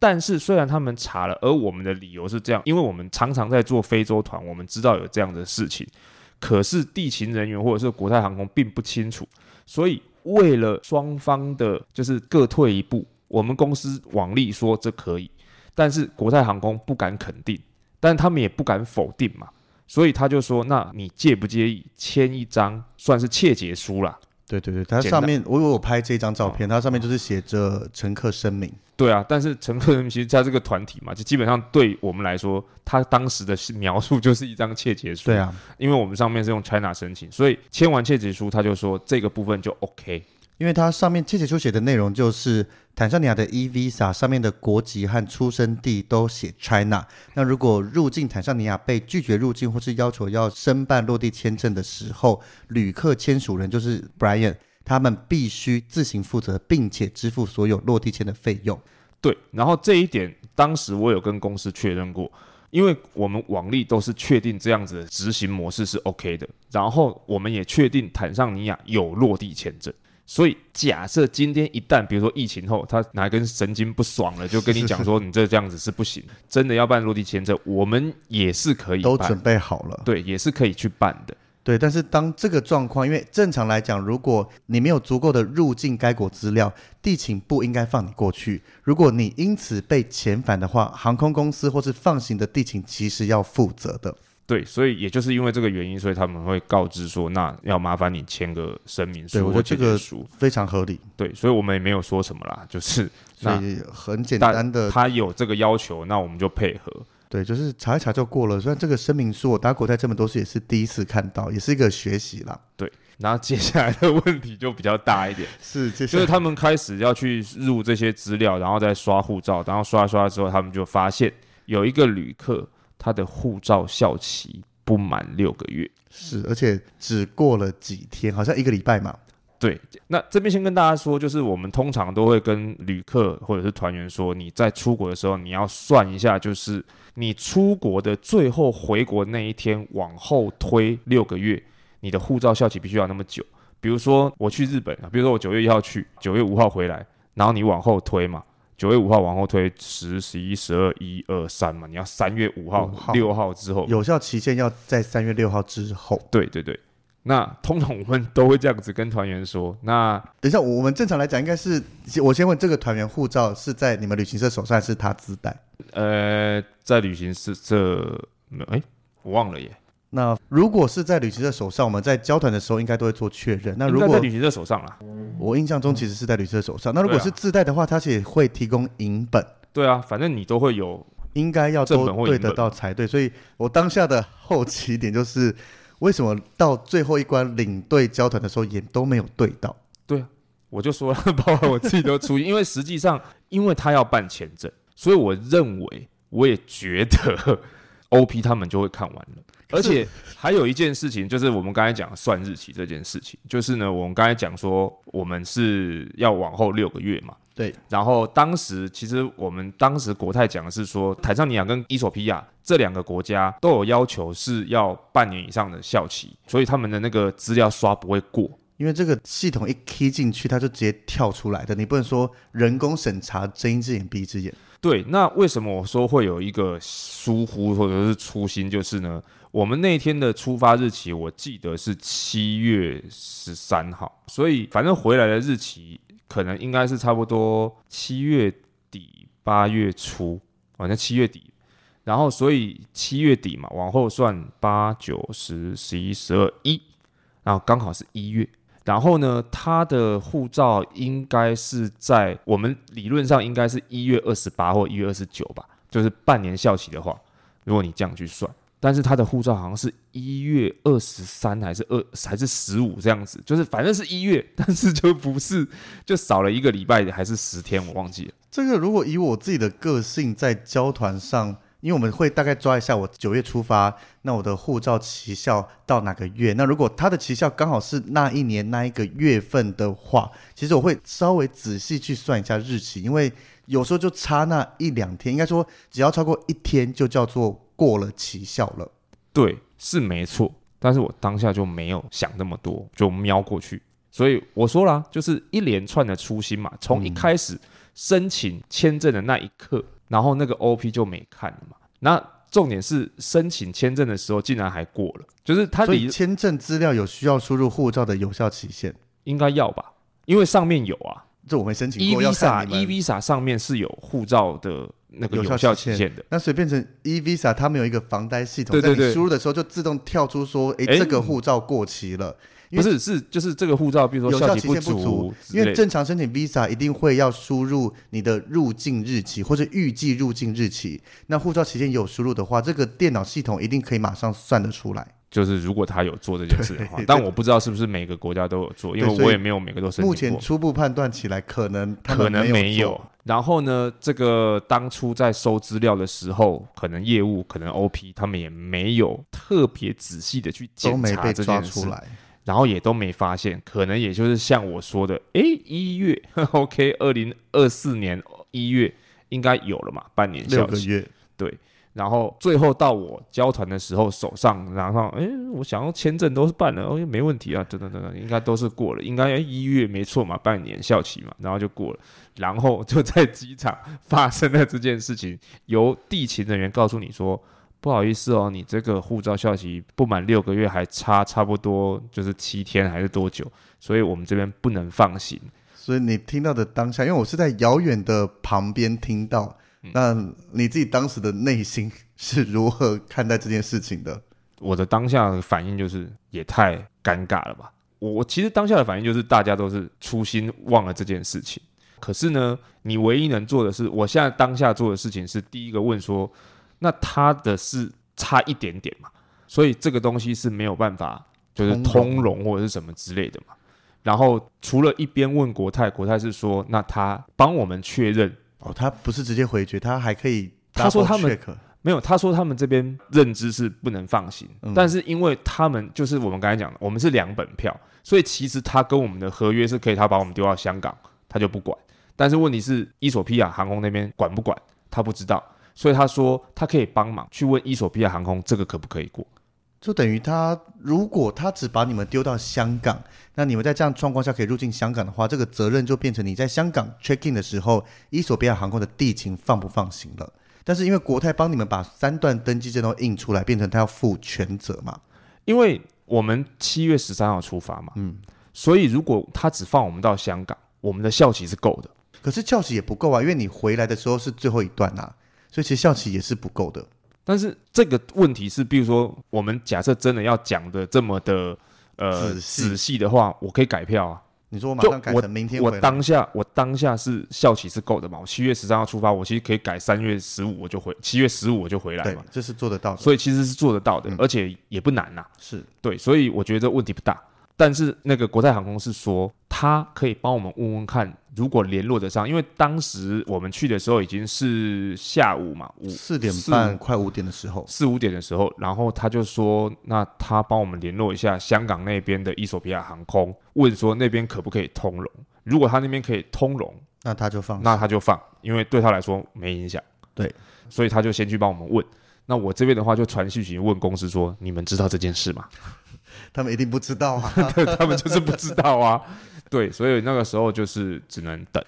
Speaker 2: 但是虽然他们查了，而我们的理由是这样，因为我们常常在做非洲团，我们知道有这样的事情，可是地勤人员或者是国泰航空并不清楚，所以为了双方的，就是各退一步。我们公司往例说这可以，但是国泰航空不敢肯定，但他们也不敢否定嘛，所以他就说：“那你介不介意签一张算是切结书啦？”
Speaker 1: 对对对，它上面我有拍这张照片，它上面就是写着乘客声明。
Speaker 2: 对啊，但是乘客声明其实在这个团体嘛，就基本上对我们来说，他当时的描述就是一张切结书。
Speaker 1: 对啊，
Speaker 2: 因为我们上面是用 China 申请，所以签完切结书，他就说这个部分就 OK。
Speaker 1: 因为它上面切结书写的内容就是坦桑尼亚的 e-visa 上面的国籍和出生地都写 China。那如果入境坦桑尼亚被拒绝入境或是要求要申办落地签证的时候，旅客签署人就是 Brian，他们必须自行负责，并且支付所有落地签的费用。
Speaker 2: 对，然后这一点当时我有跟公司确认过，因为我们往例都是确定这样子的执行模式是 OK 的，然后我们也确定坦桑尼亚有落地签证。所以，假设今天一旦，比如说疫情后，他哪根神经不爽了，就跟你讲说，你这这样子是不行，真的要办落地签证，我们也是可以
Speaker 1: 都准备好了，
Speaker 2: 对，也是可以去办的，
Speaker 1: 对。但是当这个状况，因为正常来讲，如果你没有足够的入境该国资料，地勤不应该放你过去。如果你因此被遣返的话，航空公司或是放行的地勤其实要负责的。
Speaker 2: 对，所以也就是因为这个原因，所以他们会告知说，那要麻烦你签个声明书。
Speaker 1: 对，我觉得这个书非常合理。
Speaker 2: 对，所以我们也没有说什么啦，就是
Speaker 1: 所以很简单的，
Speaker 2: 他有这个要求，那我们就配合。
Speaker 1: 对，就是查一查就过了。虽然这个声明书我打国泰这么多次也是第一次看到，也是一个学习啦。
Speaker 2: 对，然后接下来的问题就比较大一点，
Speaker 1: 是
Speaker 2: 就是他们开始要去入这些资料，然后再刷护照，然后刷刷之后，他们就发现有一个旅客。他的护照效期不满六个月，
Speaker 1: 是，而且只过了几天，好像一个礼拜嘛。
Speaker 2: 对，那这边先跟大家说，就是我们通常都会跟旅客或者是团员说，你在出国的时候，你要算一下，就是你出国的最后回国那一天往后推六个月，你的护照效期必须要那么久。比如说我去日本啊，比如说我九月一号去，九月五号回来，然后你往后推嘛。九月五号往后推十、十一、十二、一二三嘛，你要三月五号、六号之后，
Speaker 1: 有效期限要在三月六号之后。
Speaker 2: 对对对，那通常我们都会这样子跟团员说。那
Speaker 1: 等一下，我们正常来讲应该是，我先问这个团员护照是在你们旅行社手上，还是他自带？
Speaker 2: 呃，在旅行社这哎，我忘了耶。
Speaker 1: 那如果是在旅行社手上，我们在交团的时候应该都会做确认。那如果
Speaker 2: 在旅行社手上啦，
Speaker 1: 我印象中其实是在旅行社手上。那如果是自带的话，它其实会提供影本。
Speaker 2: 对啊，反正你都会有，
Speaker 1: 应该要都对得到才对。所以我当下的好奇点就是，为什么到最后一关领队交团的时候也都没有对到？
Speaker 2: 对啊，我就说了，包括我自己都出 因为实际上，因为他要办签证，所以我认为，我也觉得 OP 他们就会看完了。而且还有一件事情，就是我们刚才讲算日期这件事情，就是呢，我们刚才讲说我们是要往后六个月嘛。
Speaker 1: 对，
Speaker 2: 然后当时其实我们当时国泰讲的是说，坦桑尼亚跟伊索比亚这两个国家都有要求是要半年以上的效期，所以他们的那个资料刷不会过，
Speaker 1: 因为这个系统一 key 进去，它就直接跳出来的，你不能说人工审查睁一只眼闭一只眼。
Speaker 2: 对，那为什么我说会有一个疏忽或者是粗心？就是呢，我们那天的出发日期我记得是七月十三号，所以反正回来的日期。可能应该是差不多七月底八月初，反正七月底，然后所以七月底嘛，往后算八九十十一十二一，然后刚好是一月。然后呢，他的护照应该是在我们理论上应该是一月二十八或一月二十九吧，就是半年效期的话，如果你这样去算。但是他的护照好像是一月二十三还是二还是十五这样子，就是反正是一月，但是就不是就少了一个礼拜还是十天，我忘记了。
Speaker 1: 这个如果以我自己的个性在交团上，因为我们会大概抓一下，我九月出发，那我的护照期效到哪个月？那如果他的期效刚好是那一年那一个月份的话，其实我会稍微仔细去算一下日期，因为有时候就差那一两天，应该说只要超过一天就叫做。过了期效了，
Speaker 2: 对，是没错，但是我当下就没有想那么多，就瞄过去，所以我说啦，就是一连串的初心嘛，从一开始申请签证的那一刻，嗯、然后那个 OP 就没看了嘛，那重点是申请签证的时候竟然还过了，就是他
Speaker 1: 所以签证资料有需要输入护照的有效期限，
Speaker 2: 应该要吧，因为上面有啊，
Speaker 1: 这我没申请过
Speaker 2: ，E-Visa E-Visa 上面是有护照的。那个有效期限的，
Speaker 1: 那所以变成 e-visa，它没有一个防呆系统，
Speaker 2: 对对对，
Speaker 1: 在你输入的时候就自动跳出说，哎、欸，这个护照过期了。
Speaker 2: 不是，是就是这个护照，比如说效期不足，
Speaker 1: 因为正常申请 visa 一定会要输入你的入境日期或者预计入境日期。那护照期间有输入的话，这个电脑系统一定可以马上算得出来。
Speaker 2: 就是如果他有做这件事的话，但 我不知道是不是每个国家都有做，因为我也没有每个都申请过。
Speaker 1: 目前初步判断起来，可能
Speaker 2: 可能没有。然后呢，这个当初在收资料的时候，可能业务可能 OP 他们也没有特别仔细的去检查这件事，然后也都没发现，可能也就是像我说的，哎，一月，OK，二零二四年一月应该有了嘛，半年
Speaker 1: 六个月，
Speaker 2: 对。然后最后到我交团的时候，手上然后哎，我想要签证都是办了，哦，没问题啊，等等等等，应该都是过了，应该一月没错嘛，半年效期嘛，然后就过了，然后就在机场发生了这件事情，由地勤人员告诉你说，不好意思哦，你这个护照效期不满六个月，还差差不多就是七天还是多久，所以我们这边不能放行。
Speaker 1: 所以你听到的当下，因为我是在遥远的旁边听到。那你自己当时的内心是如何看待这件事情的？
Speaker 2: 我的当下的反应就是也太尴尬了吧。我我其实当下的反应就是大家都是粗心忘了这件事情。可是呢，你唯一能做的是，我现在当下做的事情是第一个问说，那他的是差一点点嘛？所以这个东西是没有办法就是通融或者是什么之类的嘛。然后除了一边问国泰，国泰是说，那他帮我们确认。
Speaker 1: 哦，他不是直接回绝，他还可以。
Speaker 2: 他说他们没有，他说他们这边认知是不能放行，嗯、但是因为他们就是我们刚才讲的，我们是两本票，所以其实他跟我们的合约是可以，他把我们丢到香港，他就不管。但是问题是，伊索比亚航空那边管不管，他不知道，所以他说他可以帮忙去问伊索比亚航空，这个可不可以过？
Speaker 1: 就等于他，如果他只把你们丢到香港，那你们在这样状况下可以入境香港的话，这个责任就变成你在香港 check in 的时候，伊索比亚航空的地勤放不放行了。但是因为国泰帮你们把三段登机证都印出来，变成他要负全责嘛。
Speaker 2: 因为我们七月十三号出发嘛，嗯，所以如果他只放我们到香港，我们的效期是够的。
Speaker 1: 可是效期也不够啊，因为你回来的时候是最后一段啊，所以其实效期也是不够的。
Speaker 2: 但是这个问题是，比如说我们假设真的要讲的这么的呃仔细，的话，我可以改票啊。
Speaker 1: 你说我马上改成明天回来。
Speaker 2: 我当下我当下是效期是够的嘛？我七月十三号出发，我其实可以改三月十五我就回，七月十五我就回来嘛。
Speaker 1: 这是做得到的，
Speaker 2: 所以其实是做得到的，嗯、而且也不难呐、啊。
Speaker 1: 是对，
Speaker 2: 所以我觉得这问题不大。但是那个国泰航空是说，他可以帮我们问问看，如果联络得上，因为当时我们去的时候已经是下午嘛，五
Speaker 1: 四点半快五点的时候，
Speaker 2: 四五点的时候，然后他就说，那他帮我们联络一下香港那边的伊索比亚航空，问说那边可不可以通融，如果他那边可以通融，
Speaker 1: 那他就放，
Speaker 2: 那他就放，因为对他来说没影响，
Speaker 1: 对，
Speaker 2: 所以他就先去帮我们问。那我这边的话就传讯息问公司说，你们知道这件事吗？
Speaker 1: 他们一定不知道啊，
Speaker 2: 他们就是不知道啊，对，所以那个时候就是只能等，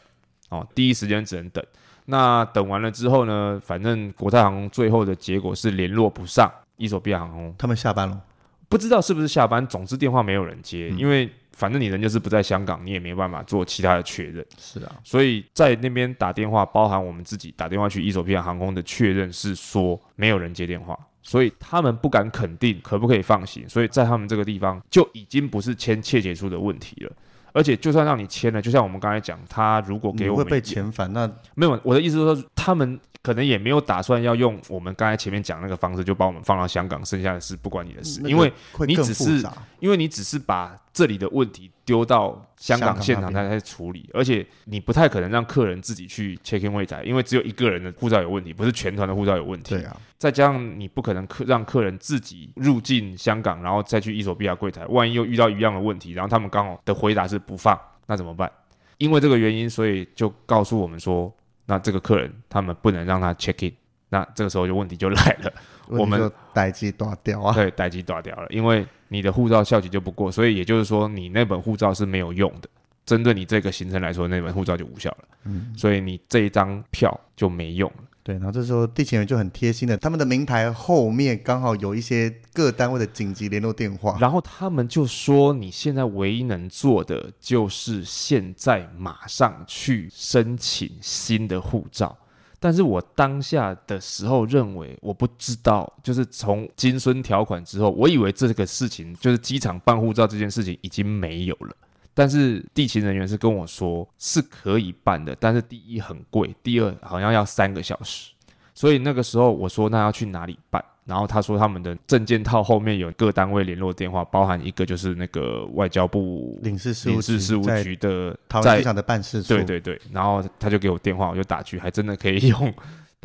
Speaker 2: 哦，第一时间只能等。那等完了之后呢，反正国泰航空最后的结果是联络不上伊索比亚航空，
Speaker 1: 他们下班了，
Speaker 2: 不知道是不是下班，总之电话没有人接，
Speaker 1: 嗯、
Speaker 2: 因为反正你人就是不在香港，你也没办法做其他的确认。
Speaker 1: 是啊，
Speaker 2: 所以在那边打电话，包含我们自己打电话去伊索比亚航空的确认是说没有人接电话。所以他们不敢肯定可不可以放行，所以在他们这个地方就已经不是签切结书的问题了，而且就算让你签了，就像我们刚才讲，他如果给我们
Speaker 1: 会被遣返，那
Speaker 2: 没有，我的意思是说他们。可能也没有打算要用我们刚才前面讲那个方式，就把我们放到香港，剩下的事不关你的事，因为你只是因为你只是把这里的问题丢到香港现场再来处理，而且你不太可能让客人自己去 check in 柜台，因为只有一个人的护照有问题，不是全团的护照有问题。
Speaker 1: 对啊，
Speaker 2: 再加上你不可能客让客人自己入境香港，然后再去伊索比亚柜台，万一又遇到一样的问题，然后他们刚好的回答是不放，那怎么办？因为这个原因，所以就告诉我们说。那这个客人他们不能让他 check in，那这个时候就问题就来了，我们
Speaker 1: 待机断掉啊，
Speaker 2: 对，待机断掉了，因为你的护照效期就不过，所以也就是说你那本护照是没有用的，针对你这个行程来说，那本护照就无效了，嗯，所以你这一张票就没用了。
Speaker 1: 对，然后这时候地勤人就很贴心的，他们的名牌后面刚好有一些各单位的紧急联络电话，
Speaker 2: 然后他们就说，你现在唯一能做的就是现在马上去申请新的护照。但是我当下的时候认为，我不知道，就是从金孙条款之后，我以为这个事情就是机场办护照这件事情已经没有了。但是地勤人员是跟我说是可以办的，但是第一很贵，第二好像要三个小时。所以那个时候我说那要去哪里办？然后他说他们的证件套后面有各单位联络电话，包含一个就是那个外交部领事事务局的
Speaker 1: 桃园机场的办事处。
Speaker 2: 对对对，然后他就给我电话，我就打去，还真的可以用。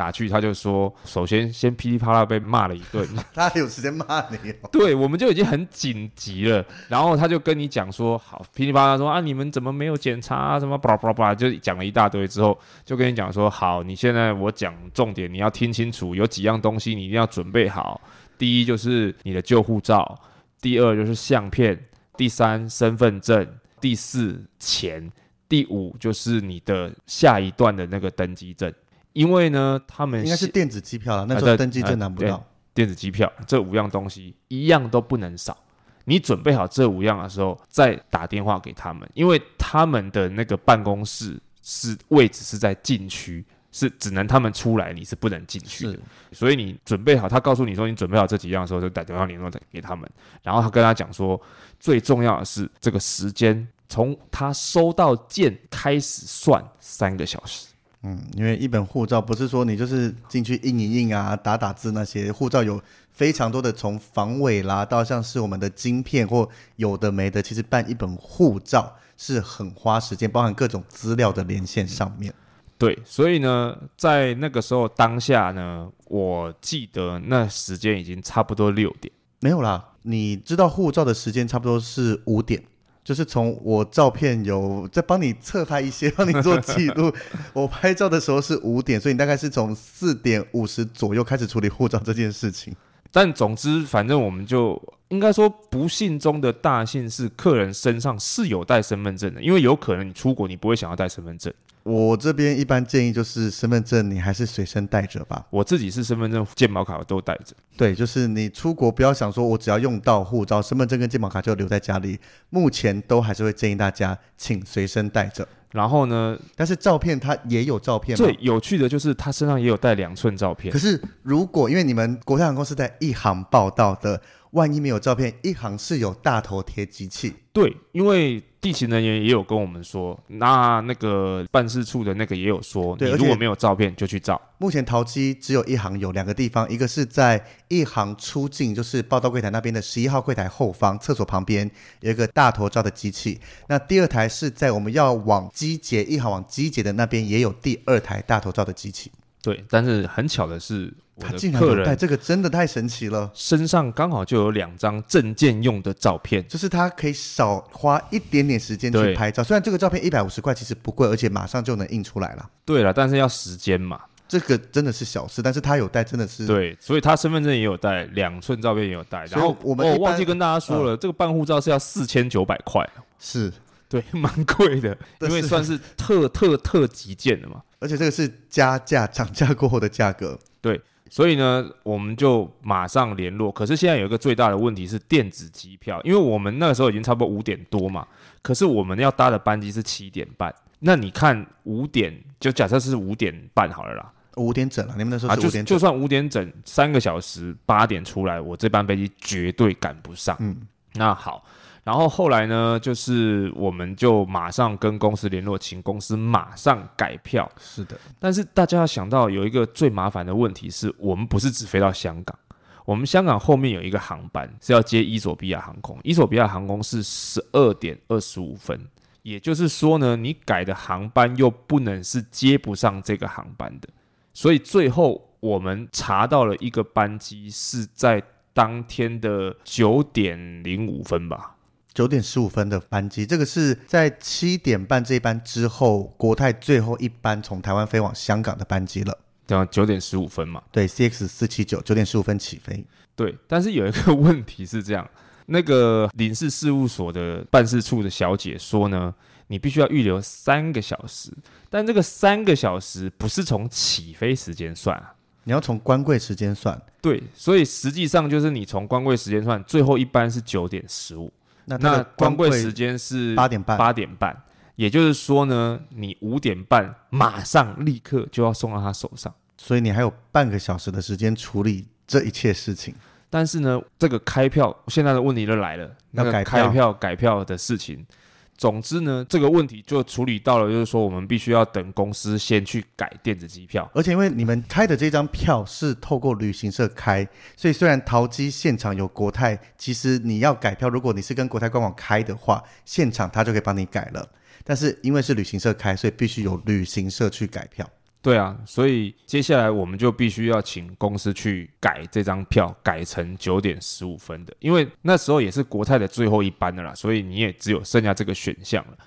Speaker 2: 打去他就说，首先先噼里啪啦被骂了一顿，
Speaker 1: 他有时间骂你哦？
Speaker 2: 对，我们就已经很紧急了，然后他就跟你讲说，好，噼里啪啦说啊，你们怎么没有检查啊？什么巴拉巴拉巴拉，就讲了一大堆之后，就跟你讲说，好，你现在我讲重点，你要听清楚，有几样东西你一定要准备好。第一就是你的旧护照，第二就是相片，第三身份证，第四钱，第五就是你的下一段的那个登机证。因为呢，他们
Speaker 1: 应该是电子机票了，那时候登机证拿不到。
Speaker 2: 啊、电子机票这五样东西一样都不能少。你准备好这五样的时候，再打电话给他们，因为他们的那个办公室是位置是在禁区，是只能他们出来，你是不能进去的。所以你准备好，他告诉你说你准备好这几样的时候，就打电话联络给他们。然后他跟他讲说，最重要的是这个时间，从他收到件开始算三个小时。
Speaker 1: 嗯，因为一本护照不是说你就是进去印一印啊，打打字那些，护照有非常多的从防伪啦到像是我们的晶片或有的没的，其实办一本护照是很花时间，包含各种资料的连线上面。
Speaker 2: 对，所以呢，在那个时候当下呢，我记得那时间已经差不多六点。
Speaker 1: 没有啦，你知道护照的时间差不多是五点。就是从我照片有在帮你侧拍一些，帮你做记录。我拍照的时候是五点，所以你大概是从四点五十左右开始处理护照这件事情。
Speaker 2: 但总之，反正我们就应该说，不幸中的大幸是，客人身上是有带身份证的，因为有可能你出国，你不会想要带身份证。
Speaker 1: 我这边一般建议就是身份证你还是随身带着吧。
Speaker 2: 我自己是身份证、健保卡我都带着。
Speaker 1: 对，就是你出国不要想说我只要用到护照、身份证跟健保卡就留在家里，目前都还是会建议大家请随身带着。
Speaker 2: 然后呢，
Speaker 1: 但是照片它也有照片？
Speaker 2: 最有趣的就是他身上也有带两寸照片。
Speaker 1: 可是如果因为你们国泰航空是在一航报道的。万一没有照片，一行是有大头贴机器。
Speaker 2: 对，因为地勤人员也有跟我们说，那那个办事处的那个也有
Speaker 1: 说，
Speaker 2: 你如果没有照片就去照。
Speaker 1: 目前桃机只有一行有两个地方，一个是在一行出境，就是报到柜台那边的十一号柜台后方厕所旁边有一个大头照的机器。那第二台是在我们要往机捷一行往机捷的那边也有第二台大头照的机器。
Speaker 2: 对，但是很巧的是，
Speaker 1: 他竟然有带这个，真的太神奇了。
Speaker 2: 身上刚好就有两张证件用的照片，
Speaker 1: 就是他可以少花一点点时间去拍照。虽然这个照片一百五十块，其实不贵，而且马上就能印出来了。
Speaker 2: 对了，但是要时间嘛。
Speaker 1: 这个真的是小事，但是他有带，真的是
Speaker 2: 对，所以他身份证也有带，两寸照片也有带。然后我们、哦、忘记跟大家说了，嗯、这个办护照是要四千九百块，
Speaker 1: 是
Speaker 2: 对，蛮贵的，因为算是特特特急件的嘛。
Speaker 1: 而且这个是加价涨价过后的价格，
Speaker 2: 对，所以呢，我们就马上联络。可是现在有一个最大的问题是电子机票，因为我们那个时候已经差不多五点多嘛，可是我们要搭的班机是七点半。那你看五点，就假设是五点半好了啦，
Speaker 1: 五点整了，你们那时候
Speaker 2: 啊，就就算五点整，三个小时，八点出来，我这班飞机绝对赶不上。嗯，那好。然后后来呢，就是我们就马上跟公司联络，请公司马上改票。
Speaker 1: 是的，
Speaker 2: 但是大家要想到有一个最麻烦的问题是，我们不是只飞到香港，我们香港后面有一个航班是要接伊索比亚航空，伊索比亚航空是十二点二十五分，也就是说呢，你改的航班又不能是接不上这个航班的，所以最后我们查到了一个班机是在当天的九点零五分吧。
Speaker 1: 九点十五分的班机，这个是在七点半这一班之后，国泰最后一班从台湾飞往香港的班机了。
Speaker 2: 对啊，九点十五分嘛。
Speaker 1: 对，CX 四七九，九点十五分起飞。
Speaker 2: 对，但是有一个问题是这样，那个领事事务所的办事处的小姐说呢，你必须要预留三个小时，但这个三个小时不是从起飞时间算啊，
Speaker 1: 你要从关柜时间算。
Speaker 2: 对，所以实际上就是你从关柜时间算，最后一班是九点十五。那那关柜时间是
Speaker 1: 八点半，
Speaker 2: 八点半，也就是说呢，你五点半马上立刻就要送到他手上，
Speaker 1: 所以你还有半个小时的时间处理这一切事情。
Speaker 2: 但是呢，这个开票现在的问题就来了，那个开票改票的事情。总之呢，这个问题就处理到了，就是说我们必须要等公司先去改电子机票，
Speaker 1: 而且因为你们开的这张票是透过旅行社开，所以虽然桃机现场有国泰，其实你要改票，如果你是跟国泰官网开的话，现场他就可以帮你改了。但是因为是旅行社开，所以必须有旅行社去改票。
Speaker 2: 对啊，所以接下来我们就必须要请公司去改这张票，改成九点十五分的，因为那时候也是国泰的最后一班的啦，所以你也只有剩下这个选项了。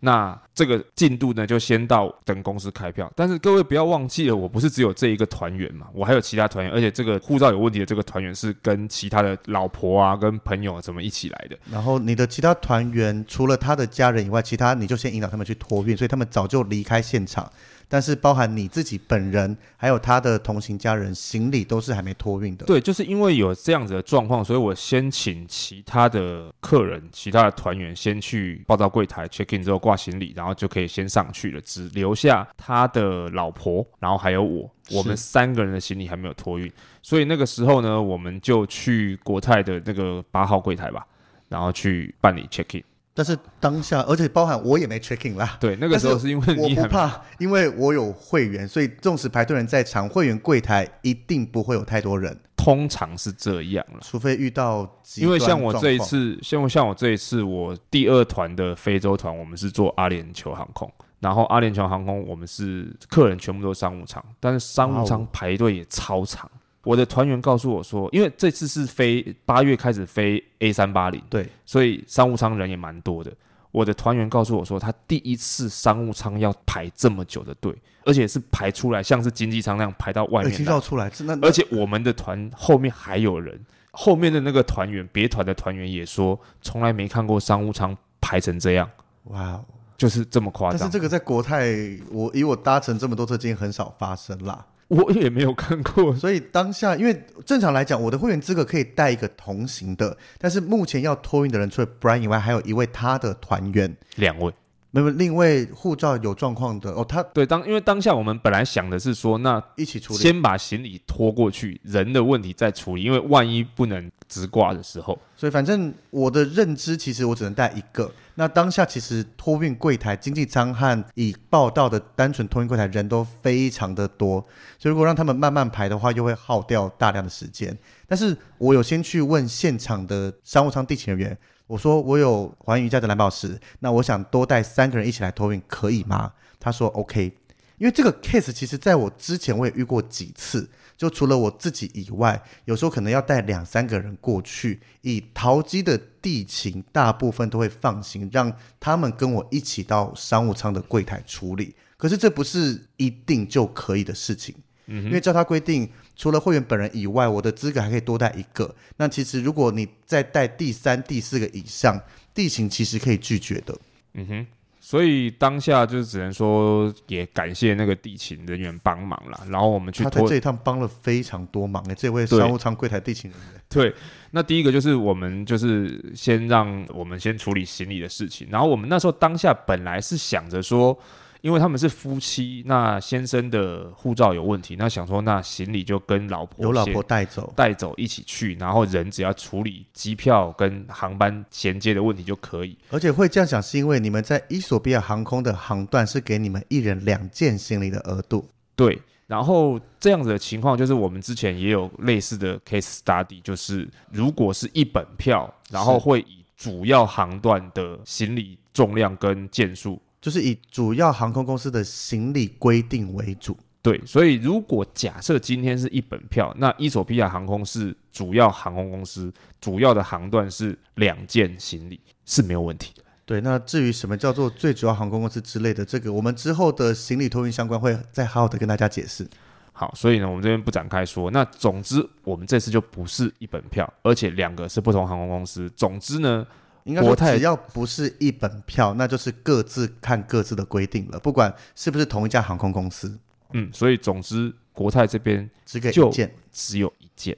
Speaker 2: 那这个进度呢，就先到等公司开票。但是各位不要忘记了，我不是只有这一个团员嘛，我还有其他团员，而且这个护照有问题的这个团员是跟其他的老婆啊、跟朋友怎么一起来的。
Speaker 1: 然后你的其他团员除了他的家人以外，其他你就先引导他们去托运，所以他们早就离开现场。但是包含你自己本人，还有他的同行家人，行李都是还没托运的。
Speaker 2: 对，就是因为有这样子的状况，所以我先请其他的客人、其他的团员先去报到柜台 check in 之后挂行李，然后就可以先上去了，只留下他的老婆，然后还有我，我们三个人的行李还没有托运。所以那个时候呢，我们就去国泰的那个八号柜台吧，然后去办理 check in。
Speaker 1: 但是当下，而且包含我也没 checking 啦。
Speaker 2: 对，那个时候是因为你
Speaker 1: 我不怕，因为我有会员，所以纵使排队人在场，会员柜台一定不会有太多人。
Speaker 2: 通常是这样了，
Speaker 1: 除非遇到
Speaker 2: 因为像我这一次，像像我这一次，我第二团的非洲团，我们是做阿联酋航空，然后阿联酋航空我们是客人全部都是商务舱，但是商务舱排队也超长。我的团员告诉我说，因为这次是飞八月开始飞 A 三八零，
Speaker 1: 对，
Speaker 2: 所以商务舱人也蛮多的。我的团员告诉我说，他第一次商务舱要排这么久的队，而且是排出来像是经济舱那样排到外面，已经
Speaker 1: 绕出来。
Speaker 2: 而且我们的团后面还有人，后面的那个团员，别团的团员也说，从来没看过商务舱排成这样。哇，就是这么夸张。
Speaker 1: 但是这个在国泰，我以我搭乘这么多次经验，很少发生啦。
Speaker 2: 我也没有看过，
Speaker 1: 所以当下，因为正常来讲，我的会员资格可以带一个同行的，但是目前要托运的人，除了 Brian 以外，还有一位他的团员，
Speaker 2: 两位，
Speaker 1: 没有，另外护照有状况的哦，他
Speaker 2: 对当因为当下我们本来想的是说，那
Speaker 1: 一起处理，
Speaker 2: 先把行李拖过去，人的问题再处理，因为万一不能直挂的时候，
Speaker 1: 所以反正我的认知其实我只能带一个。那当下其实托运柜台经济舱和已报到的单纯托运柜台人都非常的多，所以如果让他们慢慢排的话，又会耗掉大量的时间。但是我有先去问现场的商务舱地勤人员。我说我有环宇瑜伽的蓝宝石，那我想多带三个人一起来托运，可以吗？他说 OK，因为这个 case 其实在我之前我也遇过几次，就除了我自己以外，有时候可能要带两三个人过去，以淘机的地勤大部分都会放心，让他们跟我一起到商务舱的柜台处理。可是这不是一定就可以的事情，嗯，因为照他规定。除了会员本人以外，我的资格还可以多带一个。那其实如果你再带第三、第四个以上，地勤其实可以拒绝的。
Speaker 2: 嗯哼，所以当下就只能说也感谢那个地勤人员帮忙了。然后我们去
Speaker 1: 他在这一趟帮了非常多忙诶，这位商务舱柜台地勤人员。
Speaker 2: 对，那第一个就是我们就是先让我们先处理行李的事情。然后我们那时候当下本来是想着说。因为他们是夫妻，那先生的护照有问题，那想说那行李就跟老婆
Speaker 1: 有老婆带走，
Speaker 2: 带走一起去，然后人只要处理机票跟航班衔接的问题就可以。
Speaker 1: 而且会这样想，是因为你们在伊索比亚航空的航段是给你们一人两件行李的额度。
Speaker 2: 对，然后这样子的情况就是我们之前也有类似的 case study，就是如果是一本票，然后会以主要航段的行李重量跟件数。
Speaker 1: 就是以主要航空公司的行李规定为主，
Speaker 2: 对，所以如果假设今天是一本票，那伊索比亚航空是主要航空公司，主要的航段是两件行李是没有问题的。
Speaker 1: 对，那至于什么叫做最主要航空公司之类的，这个我们之后的行李托运相关会再好好的跟大家解释。
Speaker 2: 好，所以呢，我们这边不展开说。那总之，我们这次就不是一本票，而且两个是不同航空公司。总之呢。
Speaker 1: 应该说，只要不是一本票，那就是各自看各自的规定了，不管是不是同一家航空公司。
Speaker 2: 嗯，所以总之，国泰这边
Speaker 1: 只给一件，
Speaker 2: 只有一件，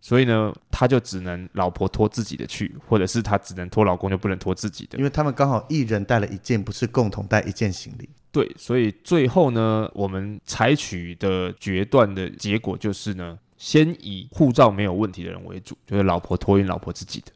Speaker 2: 所以呢，他就只能老婆拖自己的去，或者是他只能拖老公，就不能拖自己的，
Speaker 1: 因为他们刚好一人带了一件，不是共同带一件行李。
Speaker 2: 对，所以最后呢，我们采取的决断的结果就是呢，先以护照没有问题的人为主，就是老婆托运老婆自己的。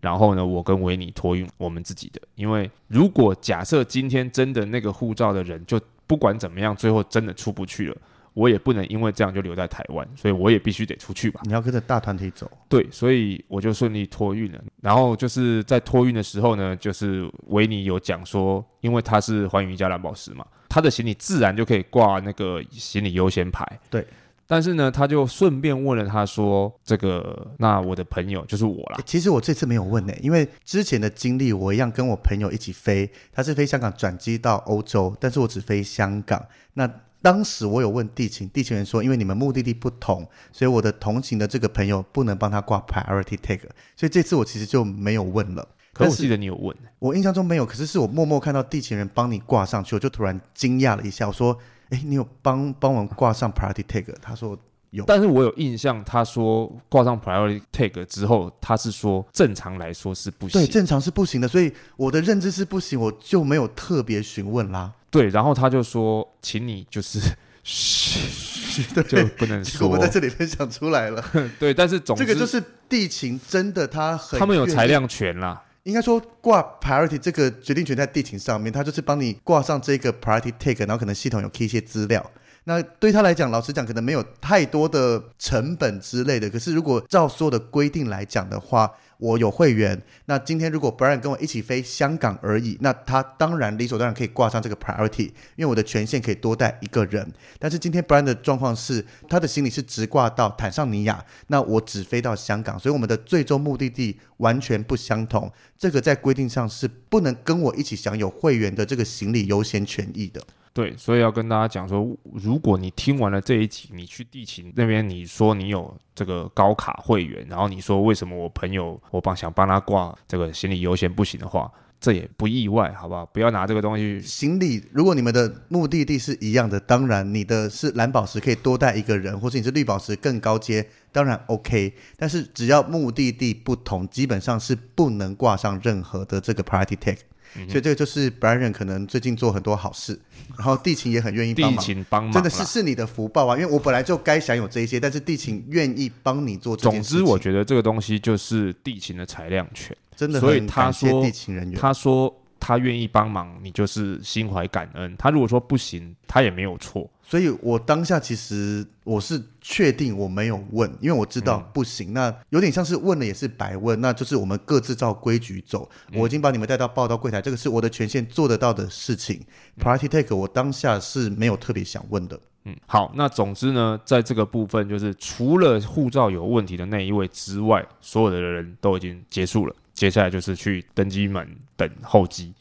Speaker 2: 然后呢，我跟维尼托运我们自己的，因为如果假设今天真的那个护照的人就不管怎么样，最后真的出不去了，我也不能因为这样就留在台湾，所以我也必须得出去吧。
Speaker 1: 你要跟着大团体走。
Speaker 2: 对，所以我就顺利托运了。然后就是在托运的时候呢，就是维尼有讲说，因为他是环宇一家蓝宝石嘛，他的行李自然就可以挂那个行李优先牌。
Speaker 1: 对。
Speaker 2: 但是呢，他就顺便问了他说：“这个，那我的朋友就是我啦。”
Speaker 1: 其实我这次没有问呢，因为之前的经历我一样跟我朋友一起飞，他是飞香港转机到欧洲，但是我只飞香港。那当时我有问地勤，地勤人说，因为你们目的地不同，所以我的同行的这个朋友不能帮他挂 priority tag，所以这次我其实就没有问了。
Speaker 2: 可我记得你有问，
Speaker 1: 我印象中没有，可是是我默默看到地勤人帮你挂上去，我就突然惊讶了一下，我说。哎，你有帮帮我们挂上 priority tag？他说有，
Speaker 2: 但是我有印象，他说挂上 priority tag 之后，他是说正常来说是不行，
Speaker 1: 对，正常是不行的，所以我的认知是不行，我就没有特别询问啦。
Speaker 2: 对，然后他就说，请你就是嘘，就不能说，
Speaker 1: 我们在这里分享出来了。
Speaker 2: 对，但是总之
Speaker 1: 这个就是地勤真的他很，
Speaker 2: 他们有裁量权啦。
Speaker 1: 应该说挂 priority 这个决定权在地勤上面，他就是帮你挂上这个 priority take，然后可能系统有 key 一些资料。那对他来讲，老实讲，可能没有太多的成本之类的。可是如果照所有的规定来讲的话，我有会员，那今天如果 Brian 跟我一起飞香港而已，那他当然理所当然可以挂上这个 priority，因为我的权限可以多带一个人。但是今天 Brian 的状况是，他的行李是直挂到坦桑尼亚，那我只飞到香港，所以我们的最终目的地完全不相同。这个在规定上是不能跟我一起享有会员的这个行李优先权益的。
Speaker 2: 对，所以要跟大家讲说，如果你听完了这一集，你去地勤那边，你说你有这个高卡会员，然后你说为什么我朋友我帮想帮他挂这个行李优先不行的话，这也不意外，好不好？不要拿这个东西。
Speaker 1: 行李，如果你们的目的地是一样的，当然你的是蓝宝石可以多带一个人，或者你是绿宝石更高阶，当然 OK。但是只要目的地不同，基本上是不能挂上任何的这个 priority tag。
Speaker 2: 嗯、
Speaker 1: 所以这个就是 Brian 可能最近做很多好事，然后地勤也很愿意帮忙，
Speaker 2: 地勤帮忙，
Speaker 1: 真的是是你的福报啊！因为我本来就该享有这一些，但是地勤愿意帮你做这件事情。
Speaker 2: 总之，我觉得这个东西就是地勤的裁量权，
Speaker 1: 真的。
Speaker 2: 所以他说
Speaker 1: 地勤人员，
Speaker 2: 他说。他愿意帮忙，你就是心怀感恩。他如果说不行，他也没有错。
Speaker 1: 所以我当下其实我是确定我没有问，因为我知道不行。嗯、那有点像是问了也是白问，那就是我们各自照规矩走。嗯、我已经把你们带到报到柜台，这个是我的权限做得到的事情。嗯、Priority Take 我当下是没有特别想问的。
Speaker 2: 嗯，好，那总之呢，在这个部分就是除了护照有问题的那一位之外，所有的人都已经结束了。接下来就是去登机门等候机，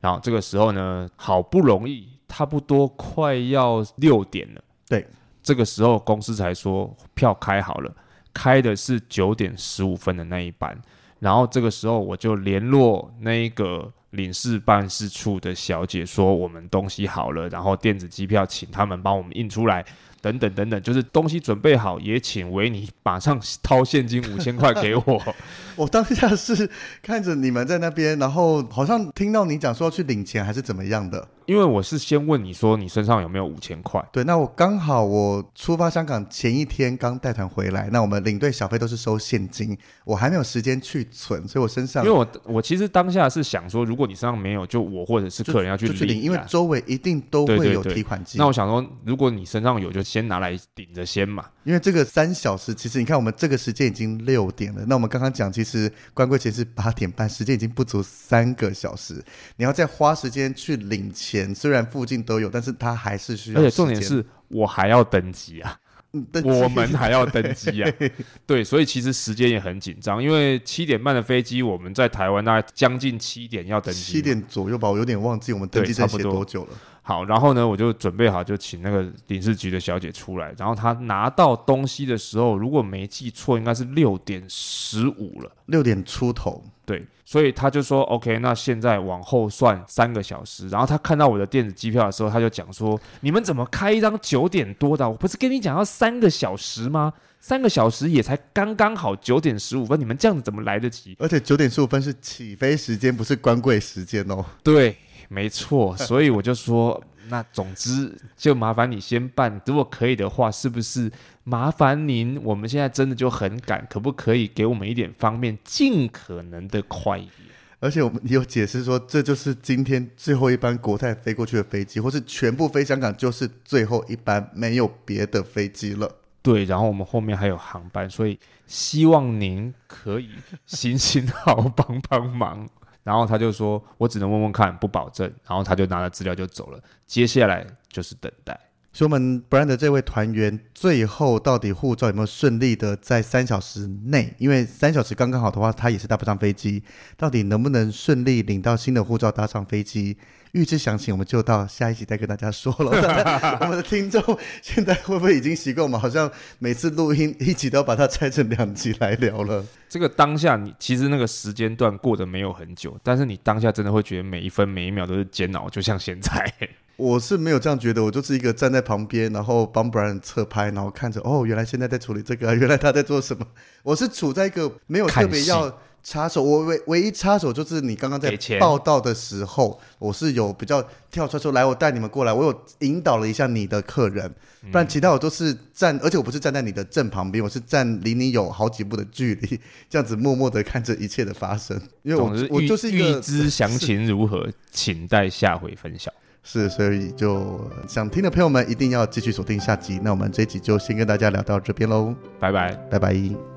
Speaker 2: 然后这个时候呢，好不容易差不多快要六点了，
Speaker 1: 对，
Speaker 2: 这个时候公司才说票开好了，开的是九点十五分的那一班，然后这个时候我就联络那个领事办事处的小姐说，我们东西好了，然后电子机票请他们帮我们印出来。等等等等，就是东西准备好，也请维尼马上掏现金五千块给我。
Speaker 1: 我当下是看着你们在那边，然后好像听到你讲说要去领钱，还是怎么样的。
Speaker 2: 因为我是先问你说你身上有没有五千块？
Speaker 1: 对，那我刚好我出发香港前一天刚带团回来，那我们领队小费都是收现金，我还没有时间去存，所以我身上
Speaker 2: 因为我我其实当下是想说，如果你身上没有，就我或者是客人要去
Speaker 1: 领，因为周围一定都会有提款机。
Speaker 2: 那我想说，如果你身上有，就先拿来顶着先嘛。
Speaker 1: 因为这个三小时，其实你看我们这个时间已经六点了，那我们刚刚讲，其实关柜前是八点半，时间已经不足三个小时，你要再花时间去领钱，虽然附近都有，但是他还是需要。
Speaker 2: 而且重点是我还要登机啊，我们还要登机啊，对，所以其实时间也很紧张，因为七点半的飞机，我们在台湾大概将近七点要登机，
Speaker 1: 七点左右吧，我有点忘记我们登机在写多久了。
Speaker 2: 好，然后呢，我就准备好，就请那个领事局的小姐出来。然后她拿到东西的时候，如果没记错，应该是六点十五了，
Speaker 1: 六点出头。
Speaker 2: 对，所以他就说：“OK，那现在往后算三个小时。”然后他看到我的电子机票的时候，他就讲说：“你们怎么开一张九点多的？我不是跟你讲要三个小时吗？三个小时也才刚刚好九点十五分，你们这样子怎么来得及？
Speaker 1: 而且九点十五分是起飞时间，不是关柜时间哦。”
Speaker 2: 对。没错，所以我就说，那总之就麻烦你先办，如果可以的话，是不是麻烦您？我们现在真的就很赶，可不可以给我们一点方便，尽可能的快一点？
Speaker 1: 而且我们有解释说，这就是今天最后一班国泰飞过去的飞机，或是全部飞香港就是最后一班，没有别的飞机了。
Speaker 2: 对，然后我们后面还有航班，所以希望您可以 行行好，帮帮忙。然后他就说：“我只能问问看，不保证。”然后他就拿了资料就走了。接下来就是等待。
Speaker 1: 所以我们 Brian 的这位团员最后到底护照有没有顺利的在三小时内？因为三小时刚刚好的话，他也是搭不上飞机。到底能不能顺利领到新的护照，搭上飞机？预知详情，我们就到下一集再跟大家说了。我们的听众现在会不会已经习惯我们好像每次录音一集都要把它拆成两集来聊了？
Speaker 2: 这个当下你其实那个时间段过得没有很久，但是你当下真的会觉得每一分每一秒都是煎熬，就像现在。
Speaker 1: 我是没有这样觉得，我就是一个站在旁边，然后帮 Brian 侧拍，然后看着哦，原来现在在处理这个，原来他在做什么。我是处在一个没有特别要。插手，我唯唯一插手就是你刚刚在报道的时候，我是有比较跳出来说，来，我带你们过来，我有引导了一下你的客人，不然其他我都是站，而且我不是站在你的正旁边，我是站离你有好几步的距离，这样子默默的看着一切的发生。因为我我就是一个
Speaker 2: 预知 详情如何，请待下回分享。
Speaker 1: 是，所以就想听的朋友们一定要继续锁定下集。那我们这一集就先跟大家聊到这边喽，
Speaker 2: 拜拜，
Speaker 1: 拜拜。